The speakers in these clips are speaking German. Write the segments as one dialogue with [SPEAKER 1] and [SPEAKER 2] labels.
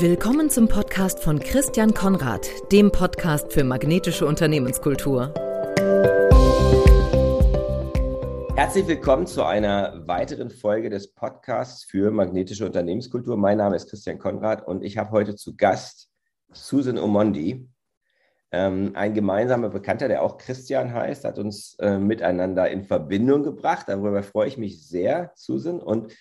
[SPEAKER 1] Willkommen zum Podcast von Christian Konrad, dem Podcast für magnetische Unternehmenskultur.
[SPEAKER 2] Herzlich willkommen zu einer weiteren Folge des Podcasts für magnetische Unternehmenskultur. Mein Name ist Christian Konrad und ich habe heute zu Gast Susan Omondi. Ähm, ein gemeinsamer Bekannter, der auch Christian heißt, hat uns äh, miteinander in Verbindung gebracht. Darüber freue ich mich sehr, Susan. Und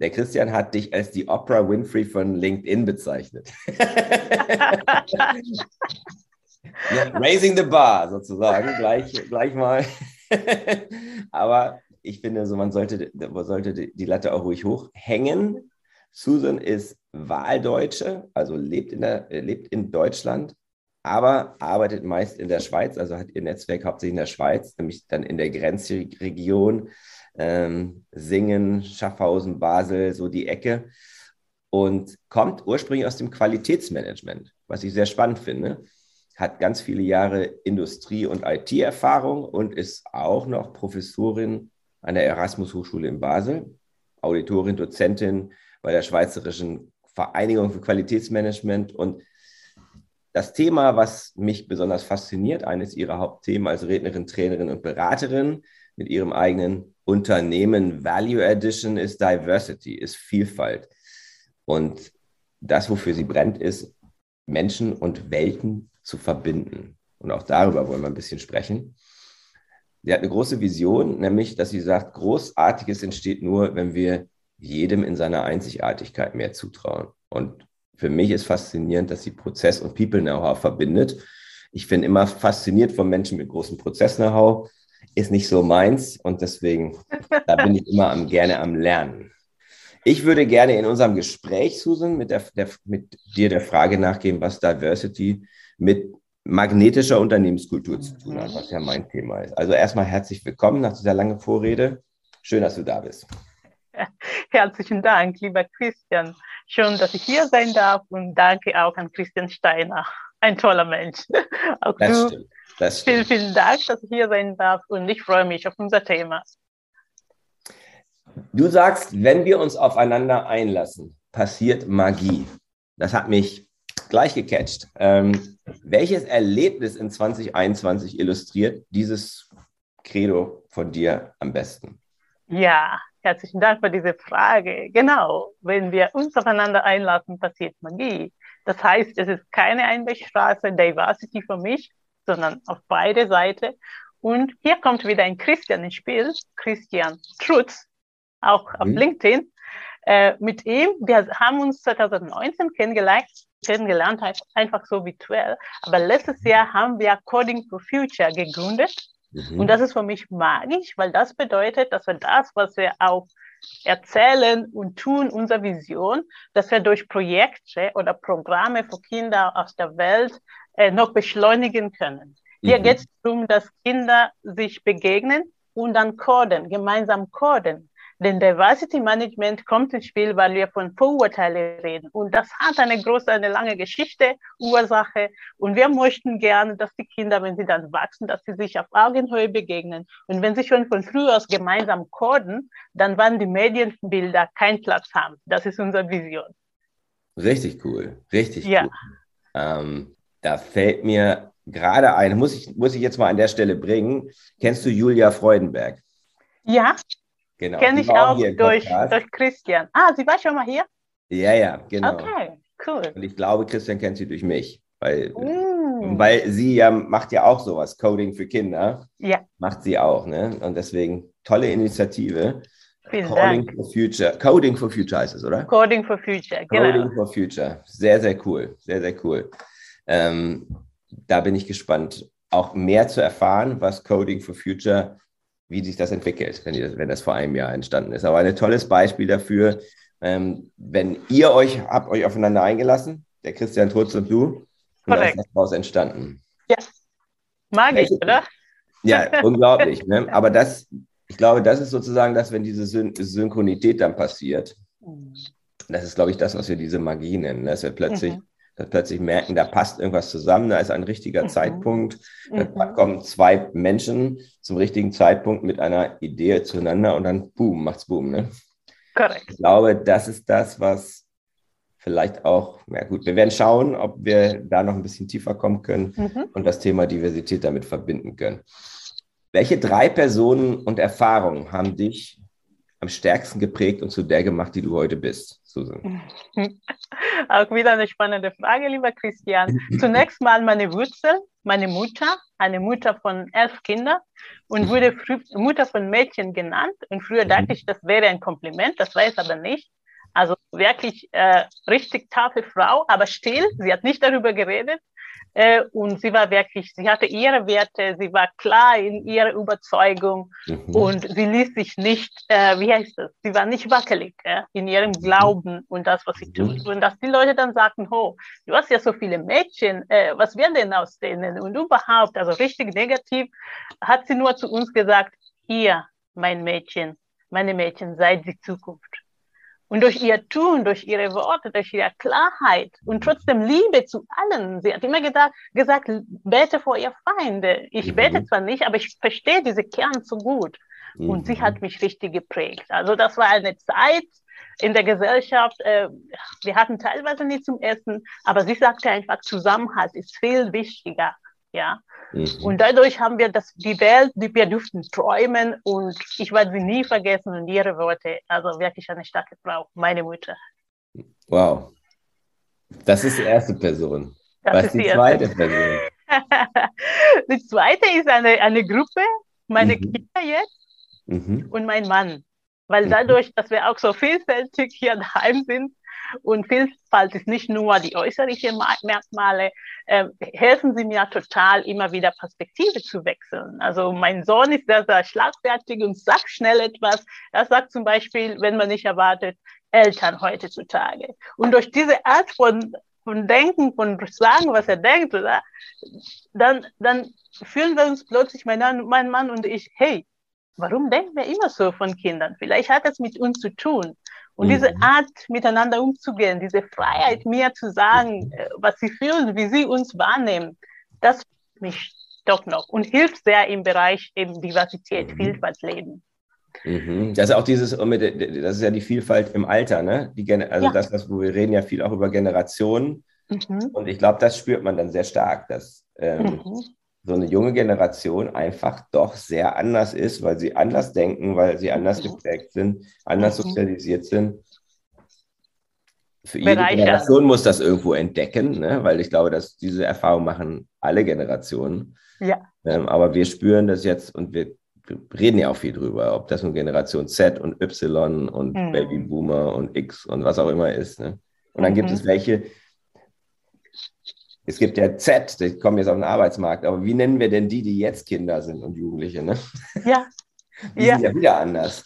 [SPEAKER 2] der Christian hat dich als die Oprah Winfrey von LinkedIn bezeichnet. ja, raising the bar sozusagen, gleich, gleich mal. Aber ich finde, so, man sollte, man sollte die Latte auch ruhig hochhängen. Susan ist Wahldeutsche, also lebt in, der, lebt in Deutschland, aber arbeitet meist in der Schweiz, also hat ihr Netzwerk hauptsächlich in der Schweiz, nämlich dann in der Grenzregion ähm, Singen, Schaffhausen, Basel, so die Ecke. Und kommt ursprünglich aus dem Qualitätsmanagement, was ich sehr spannend finde. Hat ganz viele Jahre Industrie- und IT-Erfahrung und ist auch noch Professorin an der Erasmus Hochschule in Basel, Auditorin, Dozentin bei der Schweizerischen Vereinigung für Qualitätsmanagement. Und das Thema, was mich besonders fasziniert, eines ihrer Hauptthemen als Rednerin, Trainerin und Beraterin mit ihrem eigenen Unternehmen Value Addition ist Diversity, ist Vielfalt. Und das, wofür sie brennt, ist, Menschen und Welten zu verbinden. Und auch darüber wollen wir ein bisschen sprechen. Sie hat eine große Vision, nämlich, dass sie sagt, Großartiges entsteht nur, wenn wir jedem in seiner Einzigartigkeit mehr zutrauen. Und für mich ist faszinierend, dass sie Prozess- und People-Know-how verbindet. Ich bin immer fasziniert von Menschen mit großem Prozess-Know-how ist nicht so meins und deswegen, da bin ich immer am, gerne am Lernen. Ich würde gerne in unserem Gespräch, Susan, mit, der, der, mit dir der Frage nachgehen, was Diversity mit magnetischer Unternehmenskultur zu tun hat, was ja mein Thema ist. Also erstmal herzlich willkommen nach dieser langen Vorrede. Schön, dass du da bist.
[SPEAKER 3] Herzlichen Dank, lieber Christian. Schön, dass ich hier sein darf und danke auch an Christian Steiner. Ein toller Mensch. Auch das du stimmt. Das vielen, vielen Dank, dass ich hier sein darf und ich freue mich auf unser Thema.
[SPEAKER 2] Du sagst, wenn wir uns aufeinander einlassen, passiert Magie. Das hat mich gleich gecatcht. Ähm, welches Erlebnis in 2021 illustriert dieses Credo von dir am besten?
[SPEAKER 3] Ja, herzlichen Dank für diese Frage. Genau, wenn wir uns aufeinander einlassen, passiert Magie. Das heißt, es ist keine Einwegstraße, Diversity für mich, sondern auf beide Seiten. Und hier kommt wieder ein Christian ins Spiel, Christian Trutz, auch auf mhm. LinkedIn. Äh, mit ihm, wir haben uns 2019 kennengelernt, kennengelernt, einfach so virtuell. Aber letztes Jahr haben wir Coding for Future gegründet. Mhm. Und das ist für mich magisch, weil das bedeutet, dass wir das, was wir auch erzählen und tun, unsere Vision, dass wir durch Projekte oder Programme für Kinder aus der Welt äh, noch beschleunigen können. Hier mhm. geht es darum, dass Kinder sich begegnen und dann coden, gemeinsam coden. Denn Diversity Management kommt ins Spiel, weil wir von Vorurteilen reden. Und das hat eine große, eine lange Geschichte, Ursache. Und wir möchten gerne, dass die Kinder, wenn sie dann wachsen, dass sie sich auf Augenhöhe begegnen. Und wenn sie schon von früh aus gemeinsam coden, dann werden die Medienbilder keinen Platz haben. Das ist unsere Vision.
[SPEAKER 2] Richtig cool. Richtig ja. cool. Ähm, da fällt mir gerade ein, muss ich, muss ich jetzt mal an der Stelle bringen. Kennst du Julia Freudenberg?
[SPEAKER 3] Ja, genau. kenne ich auch, durch, durch Christian. Ah, sie war schon mal hier?
[SPEAKER 2] Ja, ja, genau.
[SPEAKER 3] Okay, cool.
[SPEAKER 2] Und ich glaube, Christian kennt sie durch mich. Weil, mm. weil sie ja macht ja auch sowas, Coding für Kinder.
[SPEAKER 3] Ja.
[SPEAKER 2] Macht sie auch, ne? Und deswegen tolle Initiative.
[SPEAKER 3] Vielen Calling
[SPEAKER 2] Dank. for Future. Coding for Future heißt es, oder?
[SPEAKER 3] Coding for Future, genau.
[SPEAKER 2] Coding for Future. Sehr, sehr cool. Sehr, sehr cool. Ähm, da bin ich gespannt, auch mehr zu erfahren, was Coding for Future, wie sich das entwickelt, wenn, das, wenn das vor einem Jahr entstanden ist. Aber ein tolles Beispiel dafür, ähm, wenn ihr euch habt euch aufeinander eingelassen, der Christian Trutz und du, und da ist das daraus entstanden.
[SPEAKER 3] Ja, magisch, oder?
[SPEAKER 2] Ja, unglaublich. Ne? Aber das, ich glaube, das ist sozusagen das, wenn diese Syn Synchronität dann passiert. Mhm. Das ist, glaube ich, das, was wir diese Magie nennen. Dass wir plötzlich mhm plötzlich merken, da passt irgendwas zusammen, da ist ein richtiger mhm. Zeitpunkt, mhm. da kommen zwei Menschen zum richtigen Zeitpunkt mit einer Idee zueinander und dann boom, macht's boom. Ne?
[SPEAKER 3] Correct.
[SPEAKER 2] Ich glaube, das ist das, was vielleicht auch, ja gut, wir werden schauen, ob wir da noch ein bisschen tiefer kommen können
[SPEAKER 3] Mhm.
[SPEAKER 2] und das Thema Diversität damit verbinden können. Welche drei Personen und Erfahrungen haben dich am stärksten geprägt und zu der gemacht, die du heute bist, Susan?
[SPEAKER 3] Auch wieder eine spannende Frage, lieber Christian. Zunächst mal meine Wurzel, meine Mutter, eine Mutter von elf Kindern und wurde Mutter von Mädchen genannt. Und früher dachte ich, das wäre ein Kompliment, das es aber nicht. Also wirklich äh, richtig taffe Frau, aber still. Sie hat nicht darüber geredet. Äh, und sie war wirklich, sie hatte ihre Werte, sie war klar in ihrer Überzeugung
[SPEAKER 2] Mhm.
[SPEAKER 3] und sie ließ sich nicht, äh, wie heißt das, sie war nicht wackelig äh, in ihrem Glauben und das, was sie tut. Und dass die Leute dann sagten, oh, du hast ja so viele Mädchen, äh, was wird denn aus denen? Und überhaupt, also richtig negativ, hat sie nur zu uns gesagt, ihr, mein Mädchen, meine Mädchen, seid die Zukunft. Und durch ihr Tun, durch ihre Worte, durch ihre Klarheit und trotzdem Liebe zu allen. Sie hat immer gedacht, gesagt, bete vor ihr Feinde. Ich
[SPEAKER 2] Mhm.
[SPEAKER 3] bete zwar nicht, aber ich verstehe diese Kern so gut. Und sie
[SPEAKER 2] Mhm.
[SPEAKER 3] hat mich richtig geprägt. Also das war eine Zeit in der Gesellschaft. Äh, wir hatten teilweise nicht zum Essen, aber sie sagte einfach, Zusammenhalt ist viel wichtiger. Ja,
[SPEAKER 2] Mhm.
[SPEAKER 3] und dadurch haben wir das, die Welt, die wir durften träumen und ich werde sie nie vergessen und ihre Worte. Also wirklich eine starke Frau, meine Mutter.
[SPEAKER 2] Wow. Das ist die erste Person.
[SPEAKER 3] Das
[SPEAKER 2] Was
[SPEAKER 3] ist
[SPEAKER 2] die
[SPEAKER 3] die erste.
[SPEAKER 2] zweite Person?
[SPEAKER 3] die zweite ist eine, eine Gruppe, meine
[SPEAKER 2] Mhm.
[SPEAKER 3] Kinder jetzt
[SPEAKER 2] Mhm.
[SPEAKER 3] und mein Mann. Weil
[SPEAKER 2] Mhm.
[SPEAKER 3] dadurch, dass wir auch so vielfältig hier daheim sind und Vielfalt ist nicht nur die äußerlichen Ma- Merkmale, äh, helfen sie mir total, immer wieder Perspektive zu wechseln. Also mein Sohn ist sehr, sehr schlagfertig und sagt schnell etwas. Er sagt zum Beispiel, wenn man nicht erwartet, Eltern heutzutage. Und durch diese Art von, von Denken, von Sagen, was er denkt, oder, dann, dann fühlen wir uns plötzlich, mein, Mann- mein Mann und ich, hey, warum denken wir immer so von Kindern? Vielleicht hat es mit uns zu tun. Und
[SPEAKER 2] Mhm.
[SPEAKER 3] diese Art, miteinander umzugehen, diese Freiheit, mir zu sagen, äh, was sie fühlen, wie sie uns wahrnehmen, das mich doch noch und hilft sehr im Bereich eben Diversität,
[SPEAKER 2] Mhm.
[SPEAKER 3] Vielfalt leben.
[SPEAKER 2] Mhm. Das ist auch dieses, der- das ist ja die Vielfalt im Alter, ne? Die, also
[SPEAKER 3] Ja.
[SPEAKER 2] das, was wir reden ja viel auch über Generationen.
[SPEAKER 3] Mhm.
[SPEAKER 2] Und ich glaube, das spürt man dann sehr stark, dass ähm,
[SPEAKER 3] Mhm.
[SPEAKER 2] So eine junge Generation einfach doch sehr anders ist, weil sie anders denken, weil sie anders
[SPEAKER 3] Mhm.
[SPEAKER 2] geprägt sind, anders
[SPEAKER 3] Mhm.
[SPEAKER 2] sozialisiert sind. Für jede
[SPEAKER 3] Bereichern.
[SPEAKER 2] Generation muss das irgendwo entdecken, ne? weil ich glaube, dass diese Erfahrung machen alle Generationen.
[SPEAKER 3] Ja.
[SPEAKER 2] Ähm, aber wir spüren das jetzt und wir reden ja auch viel drüber, ob das nun Generation Z und Y und
[SPEAKER 3] Mhm.
[SPEAKER 2] Babyboomer und X und was auch immer ist. Ne? Und dann gibt
[SPEAKER 3] Mhm.
[SPEAKER 2] es welche, es gibt ja Z, die kommen jetzt auf den Arbeitsmarkt, aber wie nennen wir denn die, die jetzt Kinder sind und Jugendliche? Ne?
[SPEAKER 3] Ja,
[SPEAKER 2] Die
[SPEAKER 3] Ja.
[SPEAKER 2] sind ja wieder anders.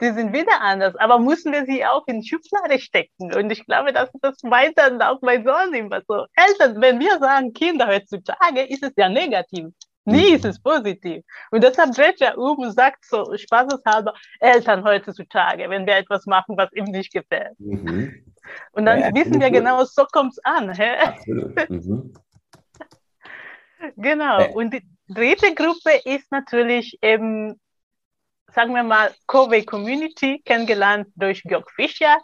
[SPEAKER 3] die sind wieder anders, aber müssen wir sie auch in Schublade stecken? Und ich glaube, dass das dann auch mein Sohn immer so. Eltern, wenn wir sagen Kinder heutzutage, ist es ja negativ. Nie
[SPEAKER 2] Mhm.
[SPEAKER 3] ist es positiv. Und deshalb dreht er um und sagt so spaßeshalber, Eltern heutzutage, wenn wir etwas machen, was ihm nicht gefällt.
[SPEAKER 2] Mhm.
[SPEAKER 3] Und dann
[SPEAKER 2] Ja,
[SPEAKER 3] wissen wir
[SPEAKER 2] gut.
[SPEAKER 3] genau, so kommt es an.
[SPEAKER 2] Mhm.
[SPEAKER 3] Genau.
[SPEAKER 2] Ja.
[SPEAKER 3] Und die dritte Gruppe ist natürlich eben, sagen wir mal, Covey Community, kennengelernt durch Georg Fischer.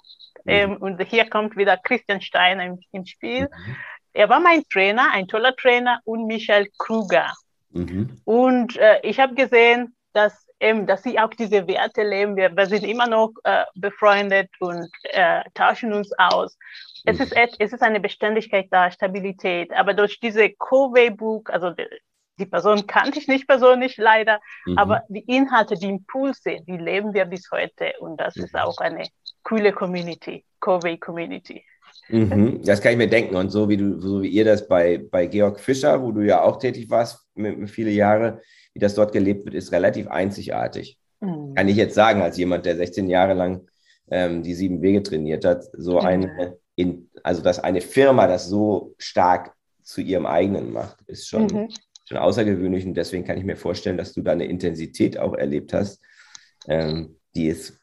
[SPEAKER 2] Mhm.
[SPEAKER 3] Ähm, und hier kommt wieder Christian Steiner ins Spiel.
[SPEAKER 2] Mhm.
[SPEAKER 3] Er war mein Trainer, ein toller Trainer, und Michael Kruger.
[SPEAKER 2] Mhm.
[SPEAKER 3] Und äh, ich habe gesehen, dass, ähm, dass sie auch diese Werte leben. Wir, wir sind immer noch äh, befreundet und äh, tauschen uns aus. Es ist, et- es ist eine Beständigkeit da, Stabilität. Aber durch diese Covey-Buch, also die, die Person kannte ich nicht persönlich leider,
[SPEAKER 2] Mhm.
[SPEAKER 3] aber die Inhalte, die Impulse, die leben wir bis heute. Und das ist
[SPEAKER 2] Mhm.
[SPEAKER 3] auch eine coole Community, Covey-Community.
[SPEAKER 2] Mhm, das kann ich mir denken. Und so wie du, so wie ihr das bei, bei Georg Fischer, wo du ja auch tätig warst, viele Jahre, wie das dort gelebt wird, ist relativ einzigartig.
[SPEAKER 3] Mhm.
[SPEAKER 2] Kann ich jetzt sagen, als jemand, der 16 Jahre lang ähm, die sieben Wege trainiert hat, so
[SPEAKER 3] Mhm.
[SPEAKER 2] eine, in, also dass eine Firma das so stark zu ihrem eigenen macht, ist schon,
[SPEAKER 3] Mhm.
[SPEAKER 2] schon außergewöhnlich. Und deswegen kann ich mir vorstellen, dass du da eine Intensität auch erlebt hast, ähm, die es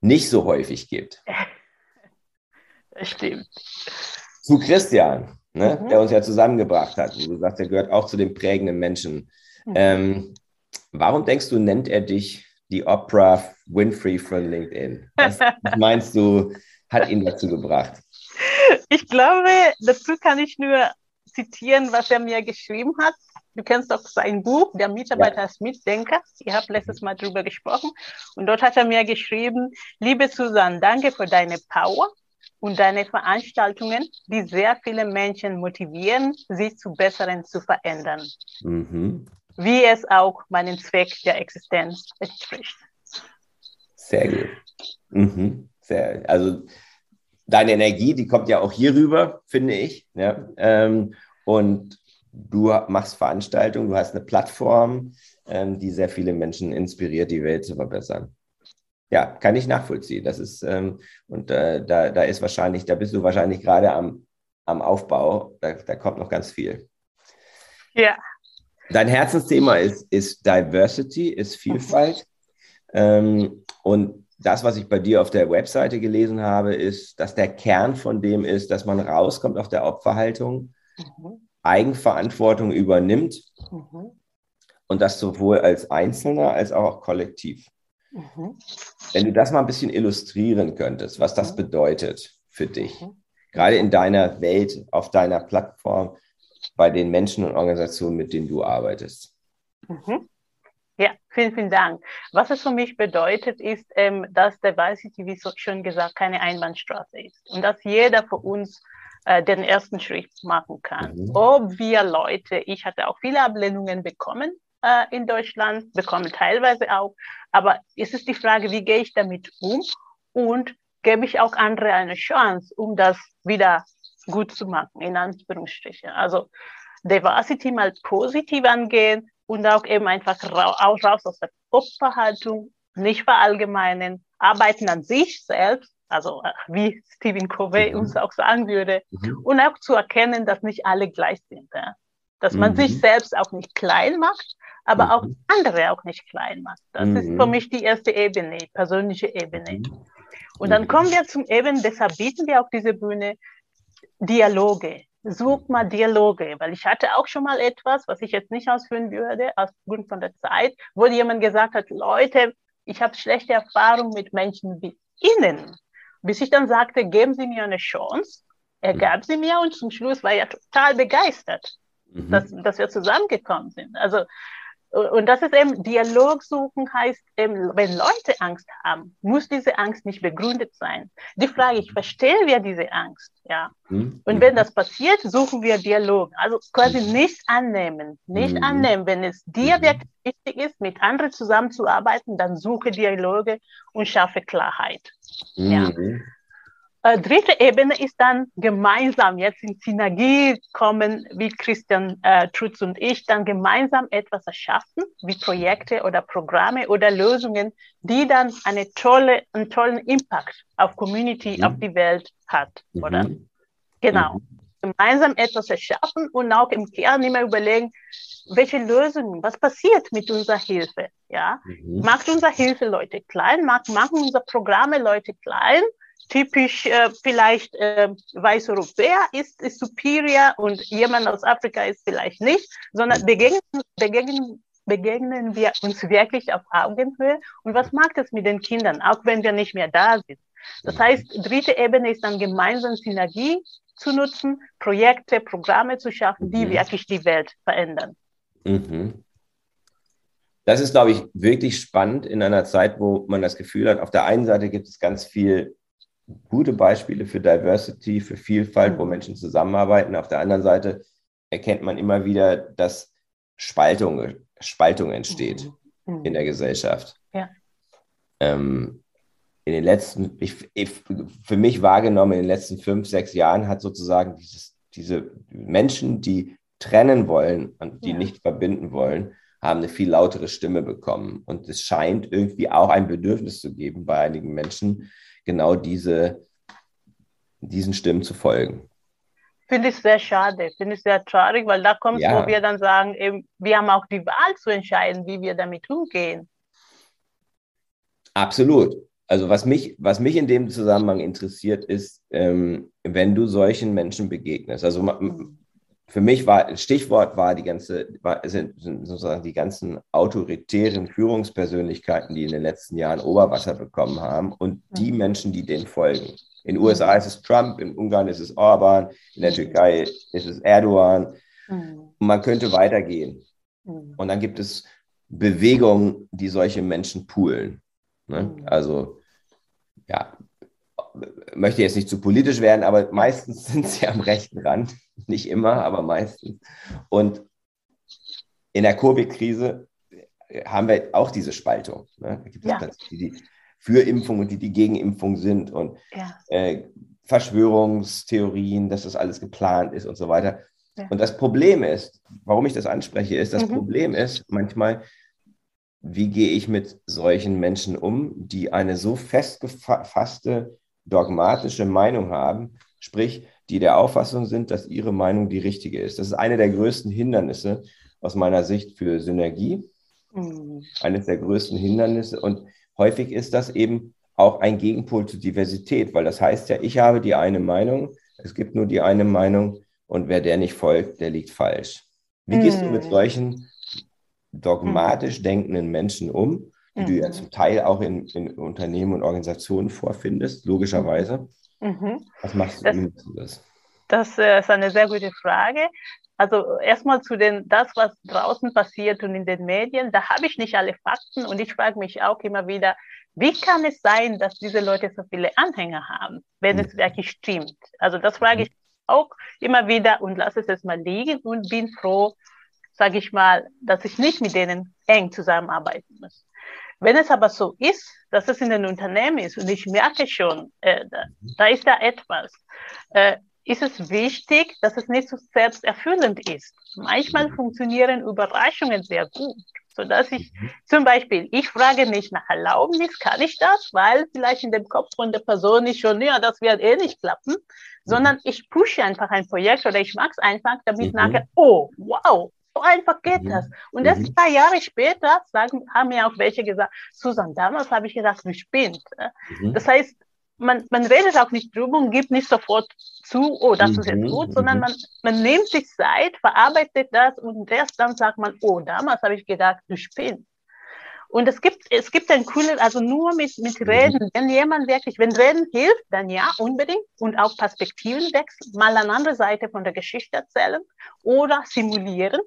[SPEAKER 2] nicht so häufig gibt.
[SPEAKER 3] Das stimmt.
[SPEAKER 2] zu Christian, ne,
[SPEAKER 3] Mhm.
[SPEAKER 2] der uns ja zusammengebracht hat. Du sagst, er gehört auch zu den prägenden Menschen.
[SPEAKER 3] Mhm.
[SPEAKER 2] Ähm, warum denkst du, nennt er dich die Oprah Winfrey von LinkedIn? Was, meinst du, hat ihn dazu gebracht?
[SPEAKER 3] Ich glaube, dazu kann ich nur zitieren, was er mir geschrieben hat. Du kennst doch sein Buch, Der Mitarbeiter als Mitdenker. Ihr habt letztes Mal darüber gesprochen. Und dort hat er mir geschrieben, liebe Susan, danke für deine Power und deine Veranstaltungen, die sehr viele Menschen motivieren, sich zu Besseren zu verändern. Mhm. Wie es auch meinem Zweck der Existenz entspricht.
[SPEAKER 2] Sehr gut. Mhm. Sehr, also deine Energie, die kommt ja auch hier rüber, finde ich. Ja? Ähm, und du machst Veranstaltungen, du hast eine Plattform, ähm, die sehr viele Menschen inspiriert, die Welt zu verbessern. Ja, kann ich nachvollziehen. Das ist, ähm, und äh, da, da ist wahrscheinlich, da bist du wahrscheinlich gerade am, am Aufbau. Da, da kommt noch ganz viel.
[SPEAKER 3] Ja.
[SPEAKER 2] Dein Herzensthema ist, ist Diversity, ist Vielfalt. Ähm, und das, was ich bei dir auf der Webseite gelesen habe, ist, dass der Kern von dem ist, dass man rauskommt auf der Opferhaltung, mhm. Eigenverantwortung übernimmt mhm. und das sowohl als Einzelner als auch kollektiv. Mhm. Wenn du das mal ein bisschen illustrieren könntest, was das mhm. bedeutet für dich, mhm. gerade in deiner Welt, auf deiner Plattform, bei den Menschen und Organisationen, mit denen du arbeitest.
[SPEAKER 3] Mhm. Ja, vielen, vielen Dank. Was es für mich bedeutet, ist, ähm, dass Diversity, wie schon gesagt, keine Einbahnstraße ist und dass jeder von uns äh, den ersten Schritt machen kann. Mhm. Ob wir Leute, ich hatte auch viele Ablehnungen bekommen äh, in Deutschland, bekommen teilweise auch, aber es ist die Frage, wie gehe ich damit um und gebe ich auch andere eine Chance, um das wieder gut zu machen, in Anführungsstrichen. Also Diversity mal positiv angehen, und auch eben einfach raus, raus aus der Kopfverhaltung, nicht verallgemeinen, arbeiten an sich selbst, also äh, wie Stephen Covey mhm. uns auch sagen würde, mhm. und auch zu erkennen, dass nicht alle gleich sind. Ja? Dass man mhm. sich selbst auch nicht klein macht, aber auch mhm. andere auch nicht klein macht. Das ist für mhm. mich die erste Ebene, persönliche Ebene. Mhm. Und dann kommen wir zum Eben, deshalb bieten wir auch diese Bühne, Dialoge such mal Dialoge, weil ich hatte auch schon mal etwas, was ich jetzt nicht ausführen würde, aufgrund von der Zeit, wo jemand gesagt hat, Leute, ich habe schlechte Erfahrungen mit Menschen wie Ihnen. Bis ich dann sagte, geben Sie mir eine Chance. Er mhm. gab sie mir und zum Schluss war er total begeistert, mhm. dass, dass wir zusammengekommen sind. Also und das ist eben, Dialog suchen heißt eben, wenn Leute Angst haben, muss diese Angst nicht begründet sein. Die Frage, ich verstehe wir diese Angst, ja. Mhm. Und wenn das passiert, suchen wir Dialog. Also quasi mhm. nicht annehmen, nicht mhm. annehmen. Wenn es dir mhm. wirklich wichtig ist, mit anderen zusammenzuarbeiten, dann suche Dialoge und schaffe Klarheit. Ja. Äh, dritte Ebene ist dann gemeinsam jetzt in Synergie kommen, wie Christian äh, Trutz und ich, dann gemeinsam etwas erschaffen, wie Projekte oder Programme oder Lösungen, die dann eine tolle, einen tollen Impact auf Community, mhm. auf die Welt hat, mhm. oder? Genau. Mhm. Gemeinsam etwas erschaffen und auch im Kern immer überlegen, welche Lösungen, was passiert mit unserer Hilfe, ja? Mhm. Macht unsere Hilfe Leute klein, macht, machen unsere Programme Leute klein, typisch äh, vielleicht äh, weiß Europäer ist, ist superior und jemand aus Afrika ist vielleicht nicht, sondern begegnen, begegnen, begegnen wir uns wirklich auf Augenhöhe. Und was macht es mit den Kindern, auch wenn wir nicht mehr da sind? Das heißt, dritte Ebene ist dann gemeinsam Synergie zu nutzen, Projekte, Programme zu schaffen, die mhm. wirklich die Welt verändern.
[SPEAKER 2] Mhm. Das ist, glaube ich, wirklich spannend in einer Zeit, wo man das Gefühl hat, auf der einen Seite gibt es ganz viel gute Beispiele für Diversity, für Vielfalt, wo mhm. Menschen zusammenarbeiten. Auf der anderen Seite erkennt man immer wieder, dass Spaltung, Spaltung entsteht mhm. mhm. in der Gesellschaft. Ja. Ähm, in den letzten, ich, ich, für mich wahrgenommen, in den letzten fünf, sechs Jahren hat sozusagen dieses, diese Menschen, die trennen wollen und die ja. nicht verbinden wollen, haben eine viel lautere Stimme bekommen. Und es scheint irgendwie auch ein Bedürfnis zu geben bei einigen Menschen, genau diese, diesen Stimmen zu folgen.
[SPEAKER 3] Finde ich sehr schade, finde ich sehr traurig, weil da kommt es, ja. wo wir dann sagen, eben, wir haben auch die Wahl zu entscheiden, wie wir damit umgehen.
[SPEAKER 2] Absolut. Also was mich, was mich in dem Zusammenhang interessiert, ist, ähm, wenn du solchen Menschen begegnest. Also für mich war, Stichwort war die ganze, war, sind, sind sozusagen die ganzen autoritären Führungspersönlichkeiten, die in den letzten Jahren Oberwasser bekommen haben und die mhm. Menschen, die denen folgen. In den USA ist es Trump, in Ungarn ist es Orban, in der mhm. Türkei ist es Erdogan. Mhm. Und man könnte weitergehen. Und dann gibt es Bewegungen, die solche Menschen poolen. Ne? Also, ja, möchte jetzt nicht zu politisch werden, aber meistens sind sie am rechten Rand. Nicht immer, aber meistens. Und in der Covid-Krise haben wir auch diese Spaltung. Ne? Da gibt es ja. die, die für Impfung und die, die gegen Impfung sind und ja. äh, Verschwörungstheorien, dass das alles geplant ist und so weiter. Ja. Und das Problem ist, warum ich das anspreche, ist, das mhm. Problem ist manchmal, wie gehe ich mit solchen Menschen um, die eine so festgefasste dogmatische Meinung haben, sprich, die der Auffassung sind, dass ihre Meinung die richtige ist. Das ist eine der größten Hindernisse aus meiner Sicht für Synergie. Mhm. Eines der größten Hindernisse. Und häufig ist das eben auch ein Gegenpol zur Diversität, weil das heißt ja, ich habe die eine Meinung, es gibt nur die eine Meinung und wer der nicht folgt, der liegt falsch. Wie gehst du mit mhm. solchen dogmatisch denkenden Menschen um? Die mhm. du ja mhm. zum Teil auch in, in, Unternehmen und Organisationen vorfindest, logischerweise. Mhm. Was machst du das, mit das?
[SPEAKER 3] Das äh, ist eine sehr gute Frage. Also erstmal zu den, das, was draußen passiert und in den Medien, da habe ich nicht alle Fakten und ich frage mich auch immer wieder, wie kann es sein, dass diese Leute so viele Anhänger haben, wenn mhm. es wirklich stimmt? Also das frage ich auch immer wieder und lasse es erstmal liegen und bin froh, sage ich mal, dass ich nicht mit denen eng zusammenarbeiten muss. Wenn es aber so ist, dass es in den Unternehmen ist und ich merke schon, äh, da, da, ist da etwas, äh, ist es wichtig, dass es nicht so selbsterfüllend ist. Manchmal funktionieren Überraschungen sehr gut, so dass ich mhm. zum Beispiel, ich frage nicht nach Erlaubnis, kann ich das, weil vielleicht in dem Kopf von der Person ist schon, ja, das wird eh nicht klappen, sondern ich pushe einfach ein Projekt oder ich mag es einfach, damit mhm. nachher, oh, wow, so einfach geht mhm. das. Und erst mhm. zwei Jahre später sagen, haben mir auch welche gesagt, Susan, damals habe ich gedacht, du spinnst. Mhm. Das heißt, man, man redet auch nicht drüber und gibt nicht sofort zu, oh, das ist jetzt mhm. gut, sondern mhm. man, man nimmt sich Zeit, verarbeitet das und erst dann sagt man, oh, damals habe ich gedacht, du spinnst. Und es gibt, es gibt ein cooles, also nur mit, mit mhm. Reden, wenn jemand wirklich, wenn Reden hilft, dann ja, unbedingt. Und auch Perspektiven wechseln, mal eine andere Seite von der Geschichte erzählen oder simulieren.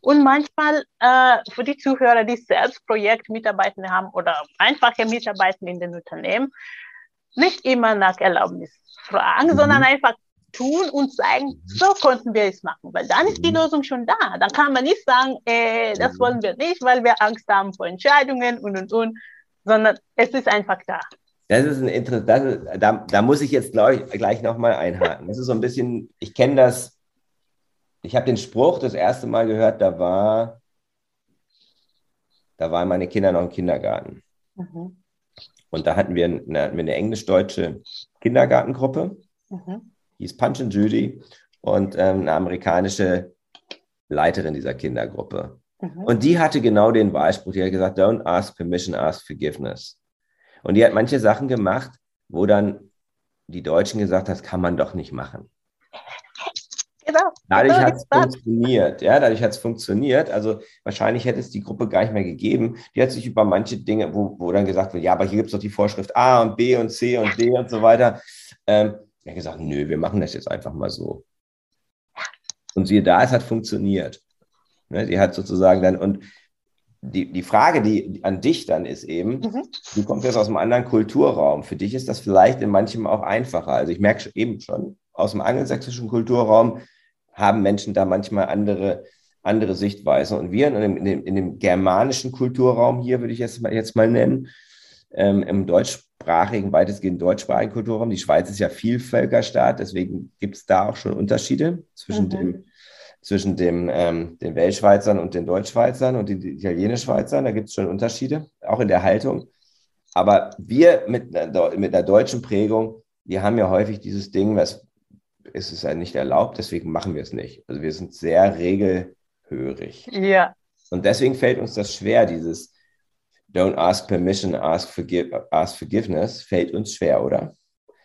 [SPEAKER 3] Und manchmal äh, für die Zuhörer, die selbst Projektmitarbeitende haben oder einfache Mitarbeiter in den Unternehmen, nicht immer nach Erlaubnis fragen, mhm. sondern einfach tun und zeigen, so konnten wir es machen, weil dann ist die mhm. Lösung schon da. Dann kann man nicht sagen, äh, das mhm. wollen wir nicht, weil wir Angst haben vor Entscheidungen und und und, sondern es ist einfach da.
[SPEAKER 2] Das ist ein interessant, da, da muss ich jetzt gleich, gleich nochmal einhaken. Das ist so ein bisschen, ich kenne das ich habe den Spruch das erste Mal gehört, da war, da waren meine Kinder noch im Kindergarten. Mhm. Und da hatten wir eine, eine englisch-deutsche Kindergartengruppe, mhm. hieß Punch and Judy, und ähm, eine amerikanische Leiterin dieser Kindergruppe. Mhm. Und die hatte genau den Wahlspruch, die hat gesagt, don't ask permission, ask forgiveness. Und die hat manche Sachen gemacht, wo dann die Deutschen gesagt haben, das kann man doch nicht machen. Genau. Dadurch genau, hat es funktioniert. Ja, dadurch hat es funktioniert. Also wahrscheinlich hätte es die Gruppe gar nicht mehr gegeben. Die hat sich über manche Dinge, wo, wo dann gesagt wird, ja, aber hier gibt es doch die Vorschrift A und B und C und D und so weiter. Ähm, er hat gesagt, nö, wir machen das jetzt einfach mal so. Und siehe da, es hat funktioniert. Ne, die hat sozusagen dann, und die, die Frage, die an dich dann ist eben, mhm. du kommst jetzt aus einem anderen Kulturraum. Für dich ist das vielleicht in manchem auch einfacher. Also ich merke eben schon, aus dem angelsächsischen Kulturraum haben Menschen da manchmal andere, andere Sichtweisen. Und wir in dem, in dem, in dem germanischen Kulturraum hier, würde ich jetzt mal, jetzt mal nennen, ähm, im deutschsprachigen, weitestgehend deutschsprachigen Kulturraum, die Schweiz ist ja Vielvölkerstaat, deswegen gibt es da auch schon Unterschiede zwischen mhm. dem zwischen dem, ähm, den Weltschweizern und den Deutschschweizern und den Italienischschweizern. Da gibt es schon Unterschiede, auch in der Haltung. Aber wir mit einer, mit einer deutschen Prägung, wir haben ja häufig dieses Ding, was ist es ja nicht erlaubt, deswegen machen wir es nicht. Also wir sind sehr regelhörig.
[SPEAKER 3] Ja.
[SPEAKER 2] Und deswegen fällt uns das schwer, dieses Don't ask permission, ask, forgive, ask forgiveness, fällt uns schwer, oder?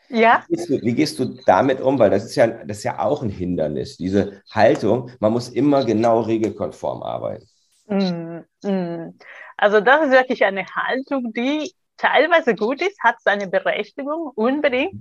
[SPEAKER 3] Ja.
[SPEAKER 2] Wie gehst, du, wie gehst, du, damit um? Weil das ist, ja, das ist ja auch ein Hindernis. Diese Haltung, man muss immer genau regelkonform arbeiten.
[SPEAKER 3] Mm, mm. Also das ist wirklich eine Haltung, die teilweise gut ist, hat seine Berechtigung, unbedingt.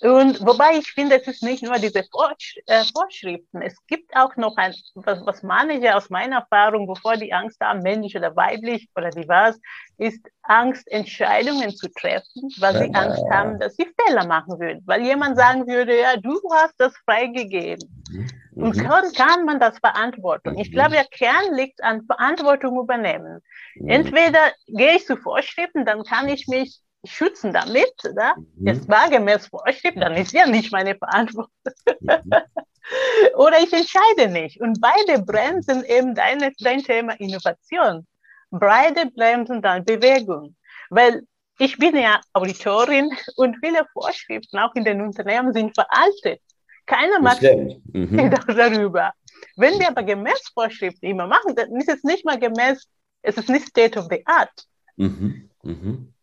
[SPEAKER 3] Und wobei ich finde, es ist nicht nur diese Vorsch äh, Vorschriften. Es gibt auch noch ein, was, was manche aus meiner Erfahrung, bevor die Angst haben, männlich oder weiblich oder wie was, ist Angst, Entscheidungen zu treffen, weil sie ja. Angst haben, dass sie Fehler machen würden. Weil jemand sagen würde, ja, du hast das freigegeben. Mhm. Und kann, kann man das verantworten? Mhm. Ich glaube, der Kern liegt an Verantwortung übernehmen. Mhm. Entweder gehe ich zu Vorschriften, dann kann ich mich schützen damit, oder? Mhm. Jetzt wagemäß Vorschrift, dann ist ja nicht meine Verantwortung. Mhm. oder ich entscheide nicht. Und beide bremsen eben deine, dein Thema Innovation. Beide bremsen dann Bewegung. Weil ich bin ja Auditorin und viele Vorschriften auch in den Unternehmen sind veraltet. Keiner macht mhm. darüber. Wenn wir aber gemäß Vorschriften immer machen, dann ist es nicht mal gemäß, es ist nicht State of the Art. Mhm. Mhm.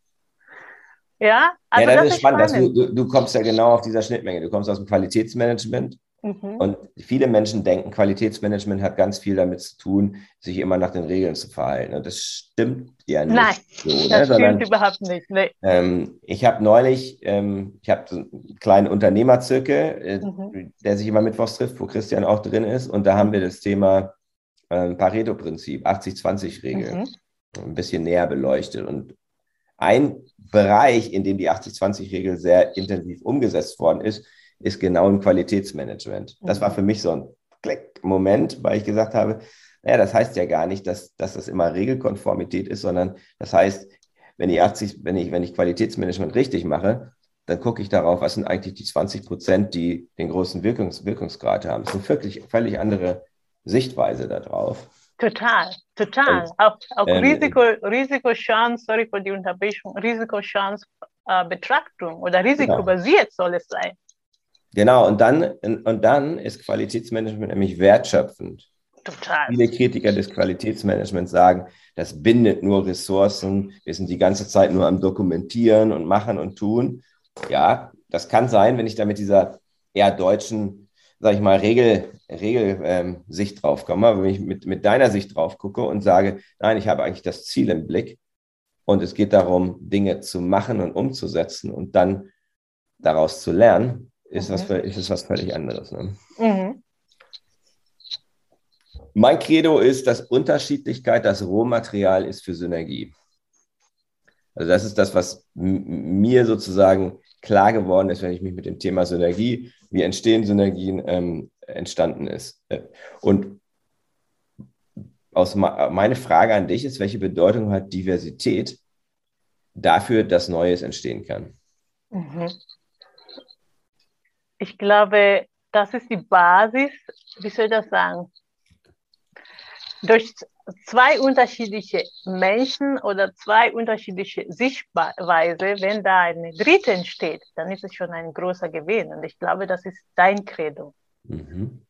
[SPEAKER 2] Ja, also ja, das, das ist spannend. spannend. Du, du, kommst ja genau auf dieser Schnittmenge. Du kommst aus dem Qualitätsmanagement mhm. und viele Menschen denken, Qualitätsmanagement hat ganz viel damit zu tun, sich immer nach den Regeln zu verhalten. Und das stimmt ja nicht.
[SPEAKER 3] Nein, so, das ne? stimmt Sondern, überhaupt nicht. Nee.
[SPEAKER 2] Ähm, ich habe neulich, ähm, ich habe so einen kleinen Unternehmerzirkel, äh, mhm. der sich immer mittwochs trifft, wo Christian auch drin ist. Und da haben wir das Thema äh, Pareto-Prinzip, 80-20-Regel, mhm. ein bisschen näher beleuchtet. Und ein Bereich, in dem die 80-20-Regel sehr intensiv umgesetzt worden ist, ist genau im Qualitätsmanagement. Das war für mich so ein Klick-Moment, weil ich gesagt habe, naja, das heißt ja gar nicht, dass, dass das immer Regelkonformität ist, sondern das heißt, wenn ich 80, wenn ich, wenn ich Qualitätsmanagement richtig mache, dann gucke ich darauf, was sind eigentlich die 20 Prozent, die den großen Wirkungs Wirkungsgrad haben. Das ist eine wirklich, völlig andere Sichtweise darauf.
[SPEAKER 3] Total, total. Und, auch auch ähm, Risiko, Risikochance, sorry für die Unterbrechung, Risikochance-Betrachtung äh, oder risikobasiert genau. soll es sein.
[SPEAKER 2] Genau, und dann, und dann ist Qualitätsmanagement nämlich wertschöpfend.
[SPEAKER 3] Total.
[SPEAKER 2] Viele Kritiker des Qualitätsmanagements sagen, das bindet nur Ressourcen, wir sind die ganze Zeit nur am Dokumentieren und machen und tun. Ja, das kann sein, wenn ich da mit dieser eher deutschen sage ich mal, Regel, Regelsicht ähm, drauf komme. Aber wenn ich mit, mit deiner Sicht drauf gucke und sage, nein, ich habe eigentlich das Ziel im Blick und es geht darum, Dinge zu machen und umzusetzen und dann daraus zu lernen, ist, okay. was, ist es was völlig anderes. Ne? Mhm. Mein Credo ist, dass Unterschiedlichkeit das Rohmaterial ist für Synergie. Also das ist das, was mir sozusagen klar geworden ist, wenn ich mich mit dem Thema Synergie, wie entstehen Synergien, ähm, entstanden ist. Äh, und aus meine Frage an dich ist, welche Bedeutung hat Diversität dafür, dass Neues entstehen kann? Mhm.
[SPEAKER 3] Ich glaube, das ist die Basis, wie soll ich das sagen? Durch zwei unterschiedliche Menschen oder zwei unterschiedliche Sichtweise, wenn da eine dritte entsteht, dann ist es schon ein großer Gewinn. Und ich glaube, das ist dein Credo. Mhm.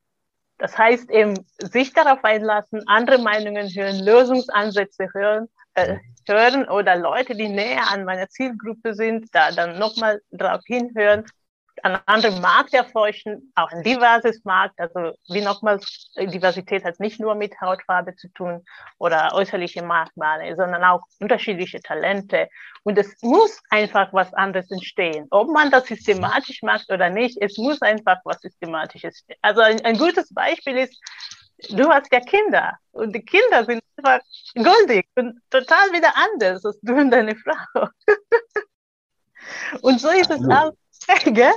[SPEAKER 3] Das heißt eben, sich darauf einlassen, andere Meinungen hören, Lösungsansätze hören, äh, hören oder Leute, die näher an meiner Zielgruppe sind, da dann nochmal drauf hinhören einen anderen Markt erforschen, auch ein diverses Markt. Also wie nochmals, Diversität hat nicht nur mit Hautfarbe zu tun oder äußerliche Merkmale, sondern auch unterschiedliche Talente. Und es muss einfach was anderes entstehen. Ob man das systematisch macht oder nicht, es muss einfach was Systematisches. Also ein, ein gutes Beispiel ist, du hast ja Kinder und die Kinder sind einfach goldig und total wieder anders als du und deine Frau. und so ist es auch Gell?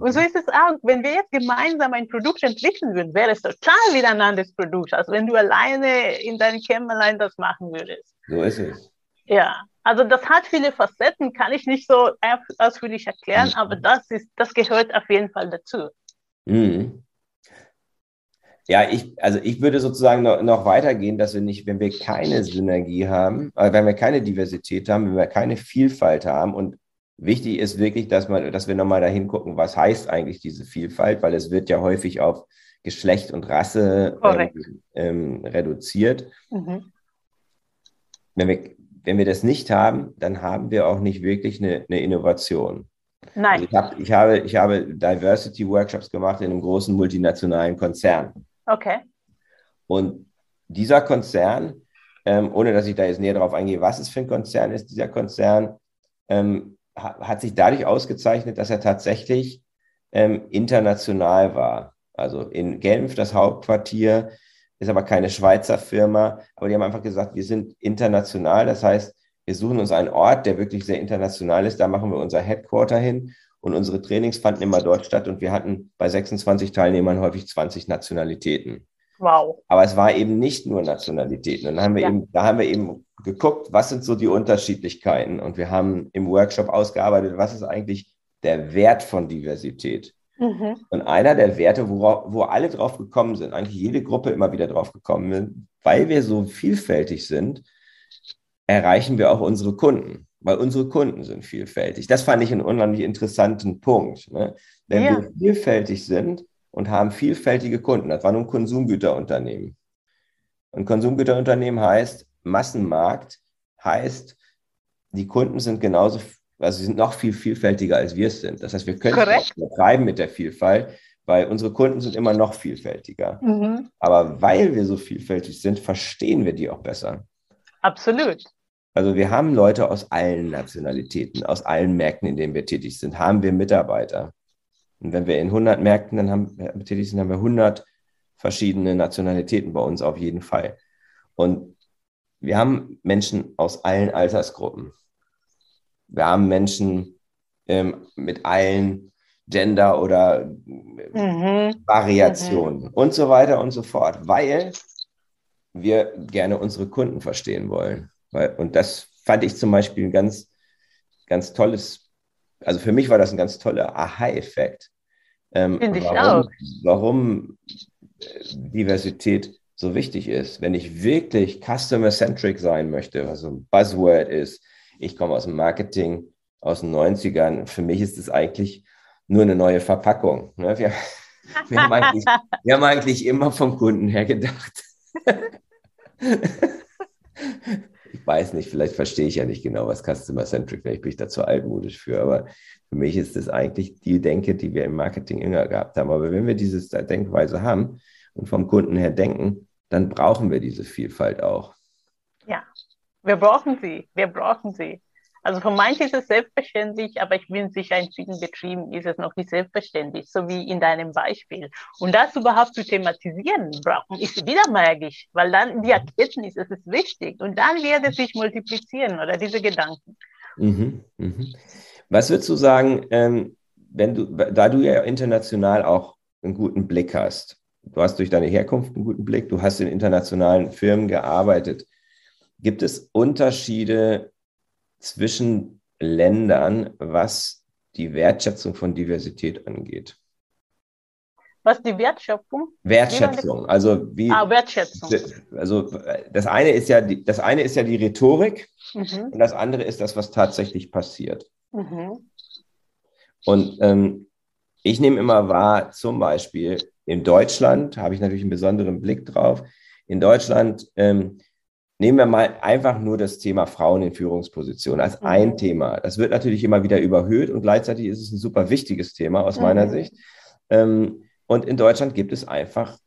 [SPEAKER 3] Und so ist es auch, wenn wir jetzt gemeinsam ein Produkt entwickeln würden, wäre es total wieder ein anderes Produkt, als wenn du alleine in deinem Kämmerlein das machen würdest.
[SPEAKER 2] So ist es.
[SPEAKER 3] Ja, also das hat viele Facetten, kann ich nicht so ausführlich erklären, mhm. aber das ist, das gehört auf jeden Fall dazu. Mhm.
[SPEAKER 2] Ja, ich, also ich würde sozusagen noch, noch weitergehen, dass wir nicht, wenn wir keine Synergie haben, äh, wenn wir keine Diversität haben, wenn wir keine Vielfalt haben und Wichtig ist wirklich, dass, man, dass wir nochmal dahin gucken, was heißt eigentlich diese Vielfalt, weil es wird ja häufig auf Geschlecht und Rasse ähm, ähm, reduziert. Mhm. Wenn, wir, wenn wir das nicht haben, dann haben wir auch nicht wirklich eine, eine Innovation.
[SPEAKER 3] Nein.
[SPEAKER 2] Also ich, hab, ich, habe, ich habe Diversity-Workshops gemacht in einem großen multinationalen Konzern.
[SPEAKER 3] Okay.
[SPEAKER 2] Und dieser Konzern, ähm, ohne dass ich da jetzt näher darauf eingehe, was es für ein Konzern ist, dieser Konzern ähm, hat, sich dadurch ausgezeichnet, dass er tatsächlich ähm, international war. Also in Genf, das Hauptquartier, ist aber keine Schweizer Firma, aber die haben einfach gesagt, wir sind international. Das heißt, wir suchen uns einen Ort, der wirklich sehr international ist. Da machen wir unser Headquarter hin und unsere Trainings fanden immer dort statt und wir hatten bei 26 Teilnehmern häufig 20 Nationalitäten.
[SPEAKER 3] Wow.
[SPEAKER 2] Aber es war eben nicht nur Nationalitäten. Und dann haben wir ja. eben, da haben wir eben geguckt, was sind so die Unterschiedlichkeiten und wir haben im Workshop ausgearbeitet, was ist eigentlich der Wert von Diversität. Mhm. Und einer der Werte, wo, wo alle drauf gekommen sind, eigentlich jede Gruppe immer wieder drauf gekommen sind, weil wir so vielfältig sind, erreichen wir auch unsere Kunden, weil unsere Kunden sind vielfältig. Das fand ich einen unheimlich interessanten Punkt. Ne? Wenn ja. wir vielfältig sind und haben vielfältige Kunden, das war nun Konsumgüterunternehmen. Und Konsumgüterunternehmen heißt, Massenmarkt heißt, die Kunden sind genauso also sie sind noch viel vielfältiger, als wir es sind. Das heißt, wir können übertreiben mit der Vielfalt, weil unsere Kunden sind immer noch vielfältiger. Mhm. Aber weil wir so vielfältig sind, verstehen wir die auch besser.
[SPEAKER 3] Absolut.
[SPEAKER 2] Also wir haben Leute aus allen Nationalitäten, aus allen Märkten, in denen wir tätig sind, haben wir Mitarbeiter. Und wenn wir in 100 Märkten dann haben, äh, tätig sind, haben wir 100 verschiedene Nationalitäten bei uns auf jeden Fall. Und wir haben Menschen aus allen Altersgruppen. Wir haben Menschen ähm, mit allen Gender- oder mhm. Variationen mhm. und so weiter und so fort, weil wir gerne unsere Kunden verstehen wollen. Weil, und das fand ich zum Beispiel ein ganz, ganz tolles, also für mich war das ein ganz toller Aha-Effekt.
[SPEAKER 3] Ähm, Finde ich
[SPEAKER 2] warum, auch. Warum äh, Diversität so wichtig ist. Wenn ich wirklich customer-centric sein möchte, was so ein Buzzword ist, ich komme aus dem Marketing aus den 90ern. Für mich ist es eigentlich nur eine neue Verpackung. Ne? Wir, wir, haben eigentlich, wir haben eigentlich immer vom Kunden her gedacht. weiß nicht, vielleicht verstehe ich ja nicht genau, was Customer-Centric, vielleicht bin ich da zu altmodisch für, aber für mich ist das eigentlich die Denke, die wir im Marketing immer gehabt haben. Aber wenn wir diese Denkweise haben und vom Kunden her denken, dann brauchen wir diese Vielfalt auch.
[SPEAKER 3] Ja, wir brauchen sie. Wir brauchen sie. Also für manche ist es selbstverständlich, aber ich bin sicher, in vielen Betrieben ist es noch nicht selbstverständlich, so wie in deinem Beispiel. Und das überhaupt zu thematisieren, brauchen, ist wieder magisch, weil dann die Erkenntnis, es ist wichtig und dann wird es sich multiplizieren oder diese Gedanken.
[SPEAKER 2] Mhm, mhm. Was würdest du sagen, ähm, wenn du, da du ja international auch einen guten Blick hast, du hast durch deine Herkunft einen guten Blick, du hast in internationalen Firmen gearbeitet, Gibt es Unterschiede zwischen Ländern, was die Wertschätzung von Diversität angeht?
[SPEAKER 3] Was die Wertschöpfung?
[SPEAKER 2] Wertschätzung, also wie.
[SPEAKER 3] Ah, Wertschätzung.
[SPEAKER 2] Also das eine ist ja die, das eine ist ja die Rhetorik mhm. und das andere ist das, was tatsächlich passiert. Mhm. Und ähm, ich nehme immer wahr, zum Beispiel in Deutschland habe ich natürlich einen besonderen Blick drauf. In Deutschland ähm, Nehmen wir mal einfach nur das Thema Frauen in Führungspositionen als mhm. ein Thema. Das wird natürlich immer wieder überhöht und gleichzeitig ist es ein super wichtiges Thema aus mhm. meiner Sicht. Ähm, und in Deutschland gibt es einfach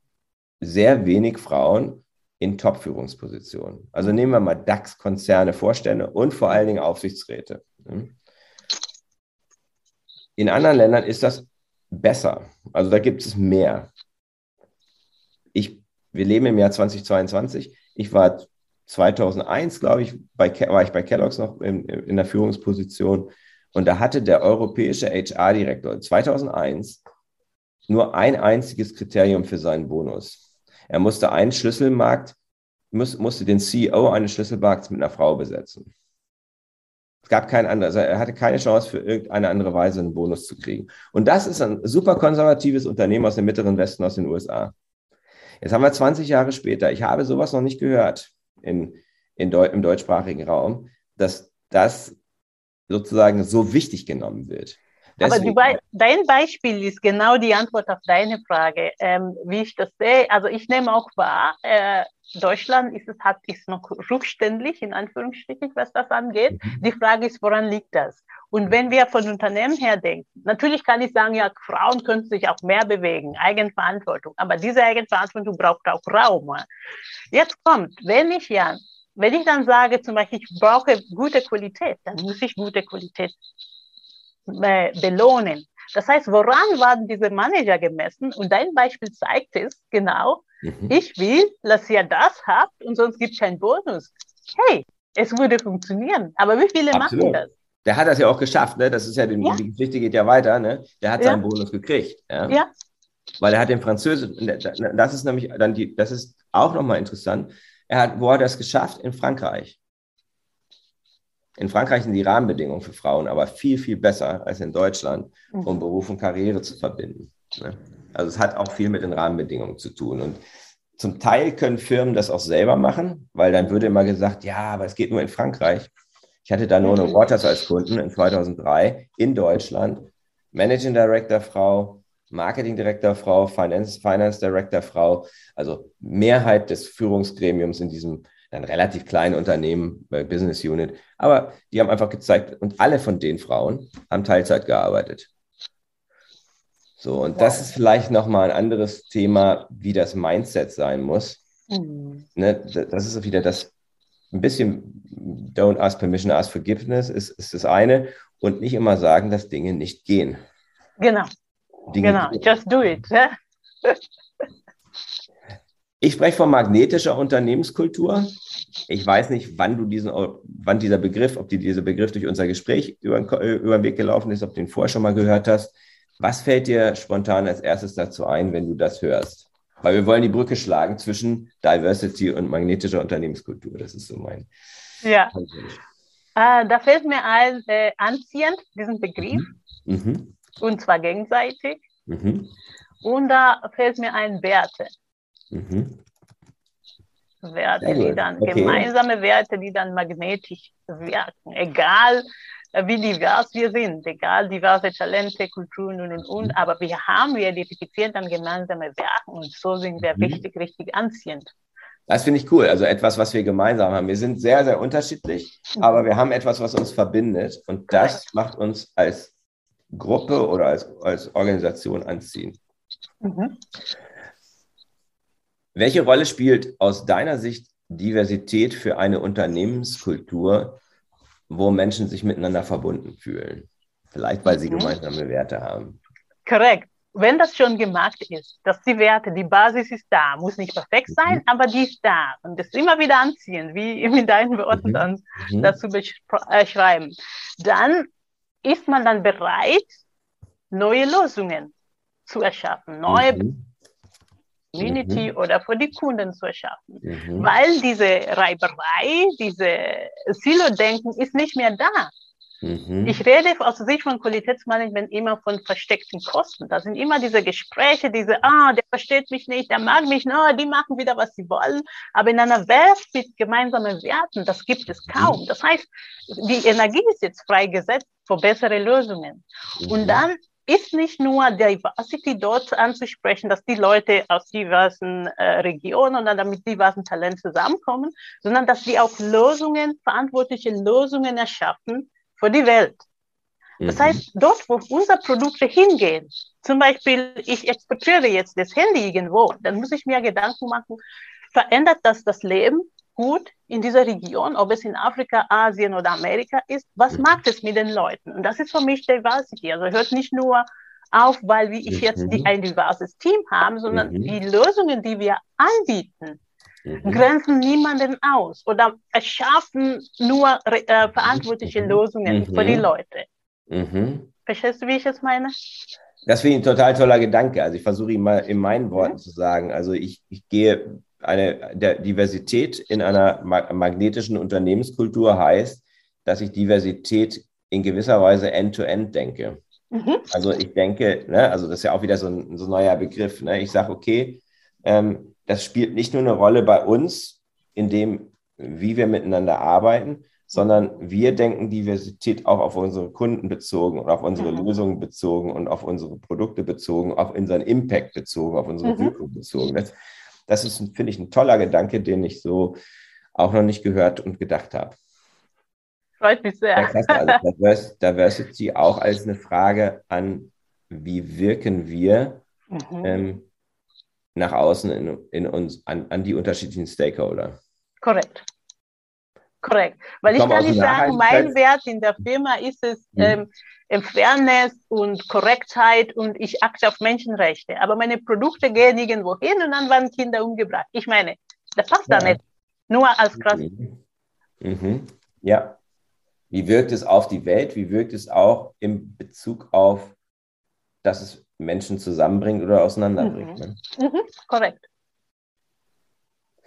[SPEAKER 2] sehr wenig Frauen in Top-Führungspositionen. Also nehmen wir mal DAX-Konzerne, Vorstände und vor allen Dingen Aufsichtsräte. In anderen Ländern ist das besser. Also da gibt es mehr. Ich, wir leben im Jahr 2022. Ich war 2001, glaube ich, bei, war ich bei Kellogg's noch in, in der Führungsposition. Und da hatte der europäische HR-Direktor 2001 nur ein einziges Kriterium für seinen Bonus. Er musste einen Schlüsselmarkt, muss, musste den CEO eines Schlüsselmarkts mit einer Frau besetzen. Es gab keinen anderen, also er hatte keine Chance für irgendeine andere Weise einen Bonus zu kriegen. Und das ist ein super konservatives Unternehmen aus dem mittleren Westen, aus den USA. Jetzt haben wir 20 Jahre später. Ich habe sowas noch nicht gehört in, in Deu im deutschsprachigen Raum, dass das sozusagen so wichtig genommen wird.
[SPEAKER 3] Deswegen. Aber Be dein Beispiel ist genau die Antwort auf deine Frage, ähm, wie ich das sehe. Also ich nehme auch wahr, äh, Deutschland ist es hat ist noch rückständig in Anführungsstrichen, was das angeht. Mhm. Die Frage ist, woran liegt das? Und wenn wir von Unternehmen her denken, natürlich kann ich sagen, ja, Frauen können sich auch mehr bewegen, Eigenverantwortung. Aber diese Eigenverantwortung braucht auch Raum. Jetzt kommt, wenn ich ja wenn ich dann sage, zum Beispiel, ich brauche gute Qualität, dann muss ich gute Qualität belohnen. Das heißt, woran waren diese Manager gemessen? Und dein Beispiel zeigt es genau. Mhm. Ich will, dass ihr das habt und sonst gibt es keinen Bonus. Hey, es würde funktionieren. Aber wie viele Absolut. machen das?
[SPEAKER 2] Der hat das ja auch geschafft, ne? Das ist ja, die, ja. die Geschichte geht ja weiter, ne? Der hat ja. seinen Bonus gekriegt. Ja. ja. Weil er hat den Französischen, das ist nämlich dann die, das ist auch nochmal interessant. Er hat, wo hat er es geschafft? In Frankreich. In Frankreich sind die Rahmenbedingungen für Frauen aber viel, viel besser als in Deutschland, um mhm. Beruf und Karriere zu verbinden. Ne? Also es hat auch viel mit den Rahmenbedingungen zu tun. Und zum Teil können Firmen das auch selber machen, weil dann würde immer gesagt, ja, aber es geht nur in Frankreich. Ich hatte da nur eine mhm. Waters als Kunden in 2003 in Deutschland. Managing Director Frau, Marketing Director Frau, Finance, Finance Director Frau. Also Mehrheit des Führungsgremiums in diesem ein relativ kleines Unternehmen, bei Business Unit. Aber die haben einfach gezeigt, und alle von den Frauen haben Teilzeit gearbeitet. So, und wow. das ist vielleicht nochmal ein anderes Thema, wie das Mindset sein muss. Mhm. Ne, das ist wieder das, ein bisschen don't ask permission, ask forgiveness ist, ist das eine und nicht immer sagen, dass Dinge nicht gehen.
[SPEAKER 3] Genau. Dinge genau, gehen. just do it.
[SPEAKER 2] Ich spreche von magnetischer Unternehmenskultur. Ich weiß nicht, wann du diesen, wann dieser Begriff, ob dir dieser Begriff durch unser Gespräch über, über den Weg gelaufen ist, ob du den vorher schon mal gehört hast. Was fällt dir spontan als erstes dazu ein, wenn du das hörst? Weil wir wollen die Brücke schlagen zwischen Diversity und magnetischer Unternehmenskultur. Das ist so mein.
[SPEAKER 3] Ja. Äh, da fällt mir ein, äh, anziehend, diesen Begriff. Mhm. Mhm. Und zwar gegenseitig. Mhm. Und da fällt mir ein Werte. Mhm. Werte, die dann okay. gemeinsame Werte, die dann magnetisch wirken, egal äh, wie divers wir sind, egal diverse Talente, Kulturen und und und, mhm. aber wir haben, wir identifizieren dann gemeinsame Werte und so sind wir mhm. richtig, richtig anziehend.
[SPEAKER 2] Das finde ich cool. Also etwas, was wir gemeinsam haben. Wir sind sehr, sehr unterschiedlich, mhm. aber wir haben etwas, was uns verbindet und das macht uns als Gruppe oder als, als Organisation anziehen. Mhm. Welche Rolle spielt aus deiner Sicht Diversität für eine Unternehmenskultur, wo Menschen sich miteinander verbunden fühlen? Vielleicht, weil sie mhm. gemeinsame Werte haben.
[SPEAKER 3] Korrekt. Wenn das schon gemacht ist, dass die Werte, die Basis ist da, muss nicht perfekt sein, mhm. aber die ist da. Und das immer wieder anziehen, wie in deinen Worten mhm. dann mhm. dazu beschreiben. Äh, dann ist man dann bereit, neue Lösungen zu erschaffen, neue mhm. Community mhm. oder für die Kunden zu erschaffen. Mhm. Weil diese Reiberei, diese Silo-Denken ist nicht mehr da. Mhm. Ich rede aus Sicht von Qualitätsmanagement immer von versteckten Kosten. Da sind immer diese Gespräche, diese, ah, der versteht mich nicht, der mag mich, no, die machen wieder, was sie wollen. Aber in einer Welt mit gemeinsamen Werten, das gibt es kaum. Das heißt, die Energie ist jetzt freigesetzt für bessere Lösungen. Und mhm. dann ist nicht nur Diversity dort anzusprechen, dass die Leute aus diversen äh, Regionen oder damit diversen Talenten zusammenkommen, sondern dass sie auch Lösungen, verantwortliche Lösungen erschaffen für die Welt. Das mhm. heißt, dort, wo unsere Produkte hingehen, zum Beispiel, ich exportiere jetzt das Handy irgendwo, dann muss ich mir Gedanken machen, verändert das das Leben gut in dieser Region, ob es in Afrika, Asien oder Amerika ist, was mhm. macht es mit den Leuten? Und das ist für mich Diversity. Also hört nicht nur auf, weil wir ich jetzt die, mhm. ein diverses Team haben, sondern mhm. die Lösungen, die wir anbieten, mhm. grenzen niemanden aus oder erschaffen nur äh, verantwortliche mhm. Lösungen für die Leute. Verstehst du, wie ich es meine?
[SPEAKER 2] Das finde ich ein total toller Gedanke. Also ich versuche ihn mal in meinen Worten zu sagen. Also ich, ich gehe eine der Diversität in einer magnetischen Unternehmenskultur heißt, dass ich Diversität in gewisser Weise end-to-end -end denke. Mhm. Also ich denke, ne, also das ist ja auch wieder so ein, so ein neuer Begriff. Ne? Ich sage, okay, ähm, das spielt nicht nur eine Rolle bei uns, in dem, wie wir miteinander arbeiten, sondern wir denken Diversität auch auf unsere Kunden bezogen und auf unsere mhm. Lösungen bezogen und auf unsere Produkte bezogen, auf unseren Impact bezogen, auf unsere mhm. Wirkung bezogen. Das, das ist, finde ich, ein toller Gedanke, den ich so auch noch nicht gehört und gedacht habe.
[SPEAKER 3] Freut mich sehr.
[SPEAKER 2] Also Diversity auch als eine Frage an, wie wirken wir mhm. ähm, nach außen in, in uns, an, an die unterschiedlichen Stakeholder.
[SPEAKER 3] Korrekt. Korrekt. Weil ich, ich kann nicht sagen, mein Wert in der Firma ist es mhm. ähm, Fairness und Korrektheit und ich achte auf Menschenrechte. Aber meine Produkte gehen irgendwo hin und dann werden Kinder umgebracht. Ich meine, das passt ja. da nicht. Nur als krass.
[SPEAKER 2] Mhm. Mhm. Ja. Wie wirkt es auf die Welt? Wie wirkt es auch in Bezug auf, dass es Menschen zusammenbringt oder auseinanderbringt?
[SPEAKER 3] Mhm. Ne? Mhm. Korrekt.